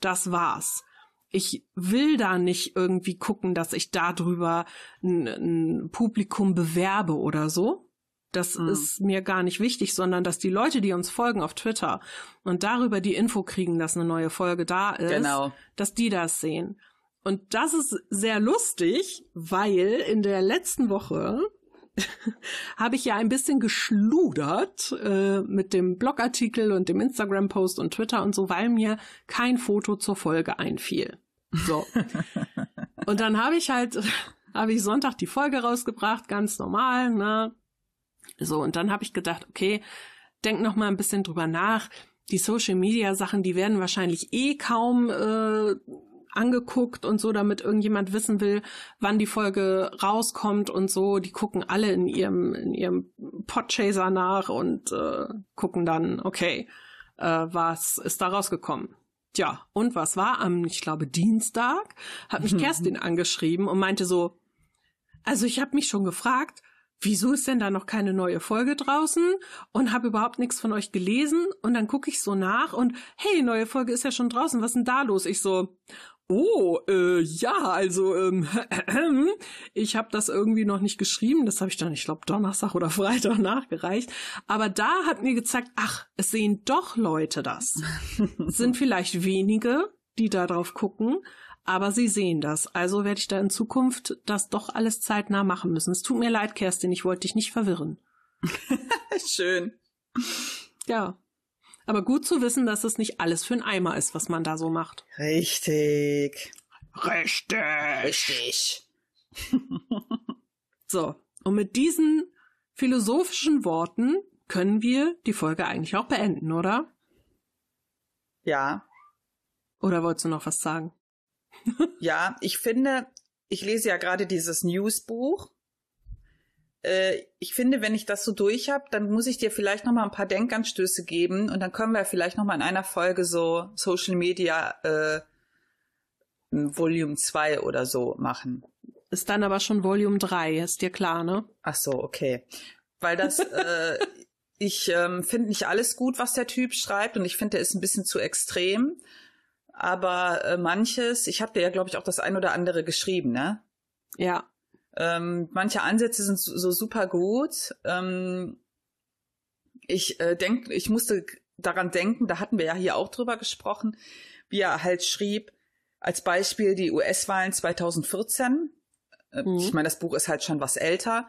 Das war's ich will da nicht irgendwie gucken, dass ich darüber ein, ein Publikum bewerbe oder so. Das mhm. ist mir gar nicht wichtig, sondern dass die Leute, die uns folgen auf Twitter und darüber die Info kriegen, dass eine neue Folge da ist, genau. dass die das sehen. Und das ist sehr lustig, weil in der letzten Woche habe ich ja ein bisschen geschludert äh, mit dem Blogartikel und dem Instagram-Post und Twitter und so, weil mir kein Foto zur Folge einfiel. So. und dann habe ich halt, habe ich Sonntag die Folge rausgebracht, ganz normal, ne? So, und dann habe ich gedacht, okay, denk noch mal ein bisschen drüber nach. Die Social Media Sachen, die werden wahrscheinlich eh kaum äh, angeguckt und so, damit irgendjemand wissen will, wann die Folge rauskommt und so. Die gucken alle in ihrem in ihrem Podchaser nach und äh, gucken dann, okay, äh, was ist da rausgekommen? Tja, und was war am, ich glaube, Dienstag, hat mich Kerstin angeschrieben und meinte so, Also ich habe mich schon gefragt, wieso ist denn da noch keine neue Folge draußen und habe überhaupt nichts von euch gelesen und dann gucke ich so nach und hey, neue Folge ist ja schon draußen, was ist denn da los? Ich so, oh, äh, ja, also ähm, ich habe das irgendwie noch nicht geschrieben, das habe ich dann, ich glaube, Donnerstag oder Freitag nachgereicht, aber da hat mir gezeigt, ach, es sehen doch Leute das. es sind vielleicht wenige, die da drauf gucken, aber sie sehen das. Also werde ich da in Zukunft das doch alles zeitnah machen müssen. Es tut mir leid, Kerstin, ich wollte dich nicht verwirren. Schön. Ja. Aber gut zu wissen, dass es nicht alles für einen Eimer ist, was man da so macht. Richtig. Richtig. Richtig. so. Und mit diesen philosophischen Worten können wir die Folge eigentlich auch beenden, oder? Ja. Oder wolltest du noch was sagen? ja, ich finde, ich lese ja gerade dieses Newsbuch. Äh, ich finde, wenn ich das so durch habe, dann muss ich dir vielleicht noch mal ein paar Denkanstöße geben und dann können wir vielleicht noch mal in einer Folge so Social Media äh, Volume 2 oder so machen. Ist dann aber schon Volume 3, ist dir klar, ne? Ach so, okay. Weil das, äh, ich ähm, finde nicht alles gut, was der Typ schreibt und ich finde, der ist ein bisschen zu extrem aber äh, manches, ich habe dir ja, glaube ich, auch das ein oder andere geschrieben, ne? Ja. Ähm, manche Ansätze sind so, so super gut. Ähm, ich äh, denke, ich musste daran denken, da hatten wir ja hier auch drüber gesprochen, wie er halt schrieb, als Beispiel die US-Wahlen 2014. Äh, mhm. Ich meine, das Buch ist halt schon was älter.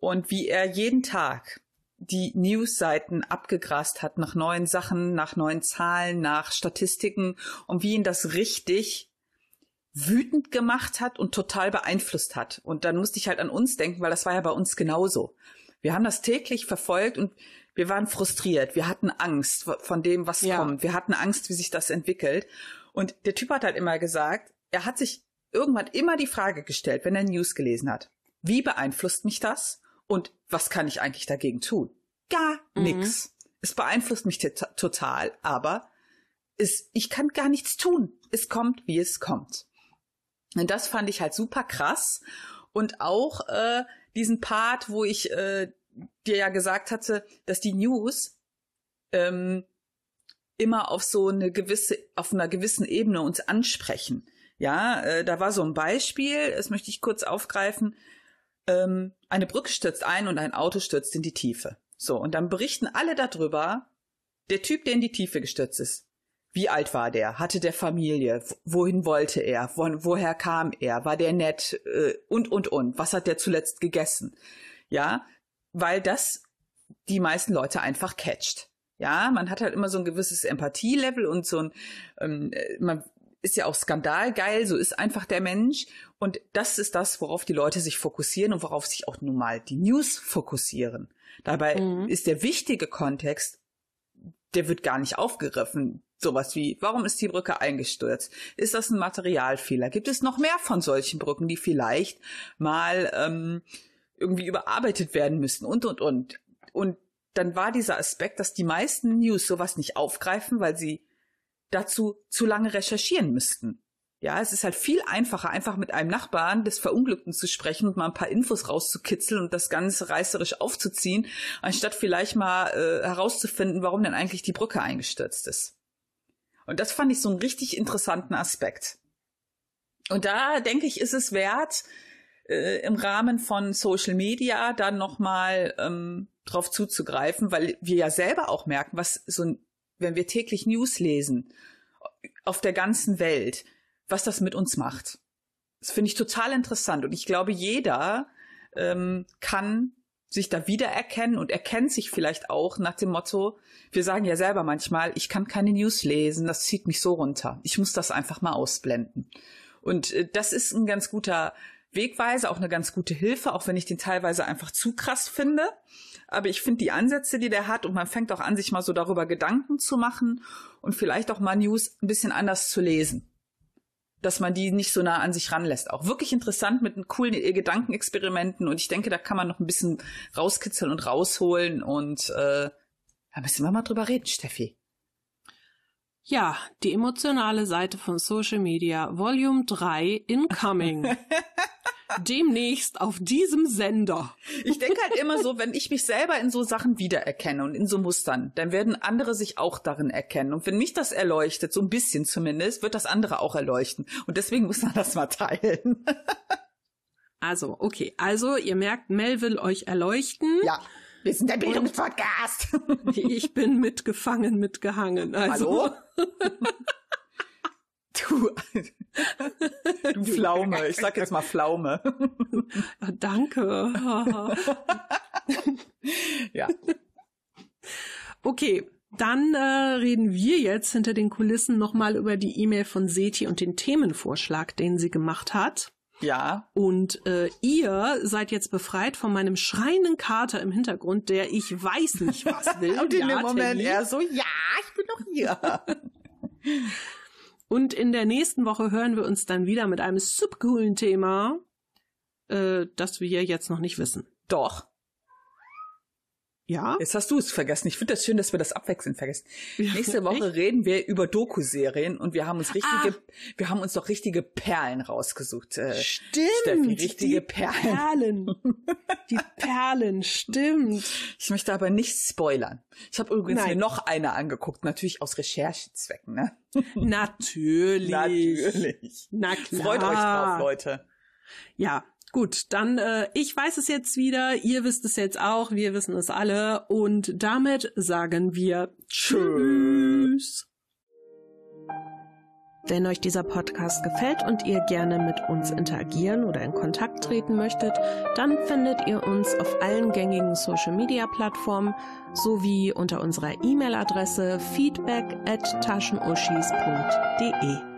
Und wie er jeden Tag die Newsseiten abgegrast hat nach neuen Sachen, nach neuen Zahlen, nach Statistiken und wie ihn das richtig wütend gemacht hat und total beeinflusst hat. Und dann musste ich halt an uns denken, weil das war ja bei uns genauso. Wir haben das täglich verfolgt und wir waren frustriert. Wir hatten Angst von dem, was ja. kommt. Wir hatten Angst, wie sich das entwickelt. Und der Typ hat halt immer gesagt, er hat sich irgendwann immer die Frage gestellt, wenn er News gelesen hat. Wie beeinflusst mich das? Und was kann ich eigentlich dagegen tun? Gar mhm. nix. Es beeinflusst mich total, aber es, ich kann gar nichts tun. Es kommt, wie es kommt. Und das fand ich halt super krass. Und auch äh, diesen Part, wo ich äh, dir ja gesagt hatte, dass die News ähm, immer auf so eine gewisse, auf einer gewissen Ebene uns ansprechen. Ja, äh, da war so ein Beispiel, das möchte ich kurz aufgreifen ähm, eine Brücke stürzt ein und ein Auto stürzt in die Tiefe. So, und dann berichten alle darüber, der Typ, der in die Tiefe gestürzt ist. Wie alt war der? Hatte der Familie? Wohin wollte er? Wo, woher kam er? War der nett? Äh, und, und, und. Was hat der zuletzt gegessen? Ja, weil das die meisten Leute einfach catcht. Ja, man hat halt immer so ein gewisses Empathielevel und so ein, ähm, äh, man ist ja auch skandalgeil, so ist einfach der Mensch. Und das ist das, worauf die Leute sich fokussieren und worauf sich auch nun mal die News fokussieren. Dabei mhm. ist der wichtige Kontext, der wird gar nicht aufgegriffen. Sowas wie, warum ist die Brücke eingestürzt? Ist das ein Materialfehler? Gibt es noch mehr von solchen Brücken, die vielleicht mal ähm, irgendwie überarbeitet werden müssen und, und, und. Und dann war dieser Aspekt, dass die meisten News sowas nicht aufgreifen, weil sie dazu zu lange recherchieren müssten. Ja, es ist halt viel einfacher, einfach mit einem Nachbarn des Verunglückten zu sprechen und mal ein paar Infos rauszukitzeln und das Ganze reißerisch aufzuziehen, anstatt vielleicht mal äh, herauszufinden, warum denn eigentlich die Brücke eingestürzt ist. Und das fand ich so einen richtig interessanten Aspekt. Und da denke ich, ist es wert, äh, im Rahmen von Social Media dann nochmal ähm, drauf zuzugreifen, weil wir ja selber auch merken, was so wenn wir täglich News lesen, auf der ganzen Welt, was das mit uns macht. Das finde ich total interessant. Und ich glaube, jeder ähm, kann sich da wiedererkennen und erkennt sich vielleicht auch nach dem Motto, wir sagen ja selber manchmal, ich kann keine News lesen, das zieht mich so runter. Ich muss das einfach mal ausblenden. Und äh, das ist ein ganz guter Wegweiser, auch eine ganz gute Hilfe, auch wenn ich den teilweise einfach zu krass finde. Aber ich finde die Ansätze, die der hat, und man fängt auch an, sich mal so darüber Gedanken zu machen und vielleicht auch mal News ein bisschen anders zu lesen. Dass man die nicht so nah an sich ranlässt. Auch wirklich interessant mit coolen Gedankenexperimenten und ich denke, da kann man noch ein bisschen rauskitzeln und rausholen und äh, da müssen wir mal drüber reden, Steffi. Ja, die emotionale Seite von Social Media, Volume 3, Incoming. demnächst auf diesem Sender. Ich denke halt immer so, wenn ich mich selber in so Sachen wiedererkenne und in so Mustern, dann werden andere sich auch darin erkennen. Und wenn mich das erleuchtet, so ein bisschen zumindest, wird das andere auch erleuchten. Und deswegen muss man das mal teilen. Also, okay. Also, ihr merkt, Mel will euch erleuchten. Ja. Wir sind der Bildungspodcast. Ich bin mitgefangen, mitgehangen. Also. Hallo? Du, du Pflaume. Ich sag jetzt mal Pflaume. Ja, danke. Ja. Okay, dann äh, reden wir jetzt hinter den Kulissen nochmal über die E-Mail von Seti und den Themenvorschlag, den sie gemacht hat. Ja. Und äh, ihr seid jetzt befreit von meinem schreienden Kater im Hintergrund, der ich weiß nicht was will. Und in ja, dem Moment Telly. er so, ja, ich bin noch hier. Und in der nächsten Woche hören wir uns dann wieder mit einem super coolen Thema, äh, das wir jetzt noch nicht wissen. Doch. Ja? Jetzt hast du es vergessen. Ich finde das schön, dass wir das abwechselnd vergessen. Ja, Nächste Woche echt? reden wir über Doku-Serien und wir haben uns richtige, Ah. wir haben uns doch richtige Perlen rausgesucht. Äh, Stimmt. Steffi, richtige die Perlen. Perlen. Die Perlen, stimmt. Ich möchte aber nicht spoilern. Ich habe übrigens Nein. mir noch eine angeguckt, natürlich aus Recherchezwecken. Ne? Natürlich. Natürlich. Na klar. Freut euch drauf, Leute. Ja, gut, dann äh, ich weiß es jetzt wieder, ihr wisst es jetzt auch, wir wissen es alle und damit sagen wir Tschüss. Wenn euch dieser Podcast gefällt und ihr gerne mit uns interagieren oder in Kontakt treten möchtet, dann findet ihr uns auf allen gängigen Social-Media-Plattformen sowie unter unserer E-Mail-Adresse feedback at taschenuschis.de.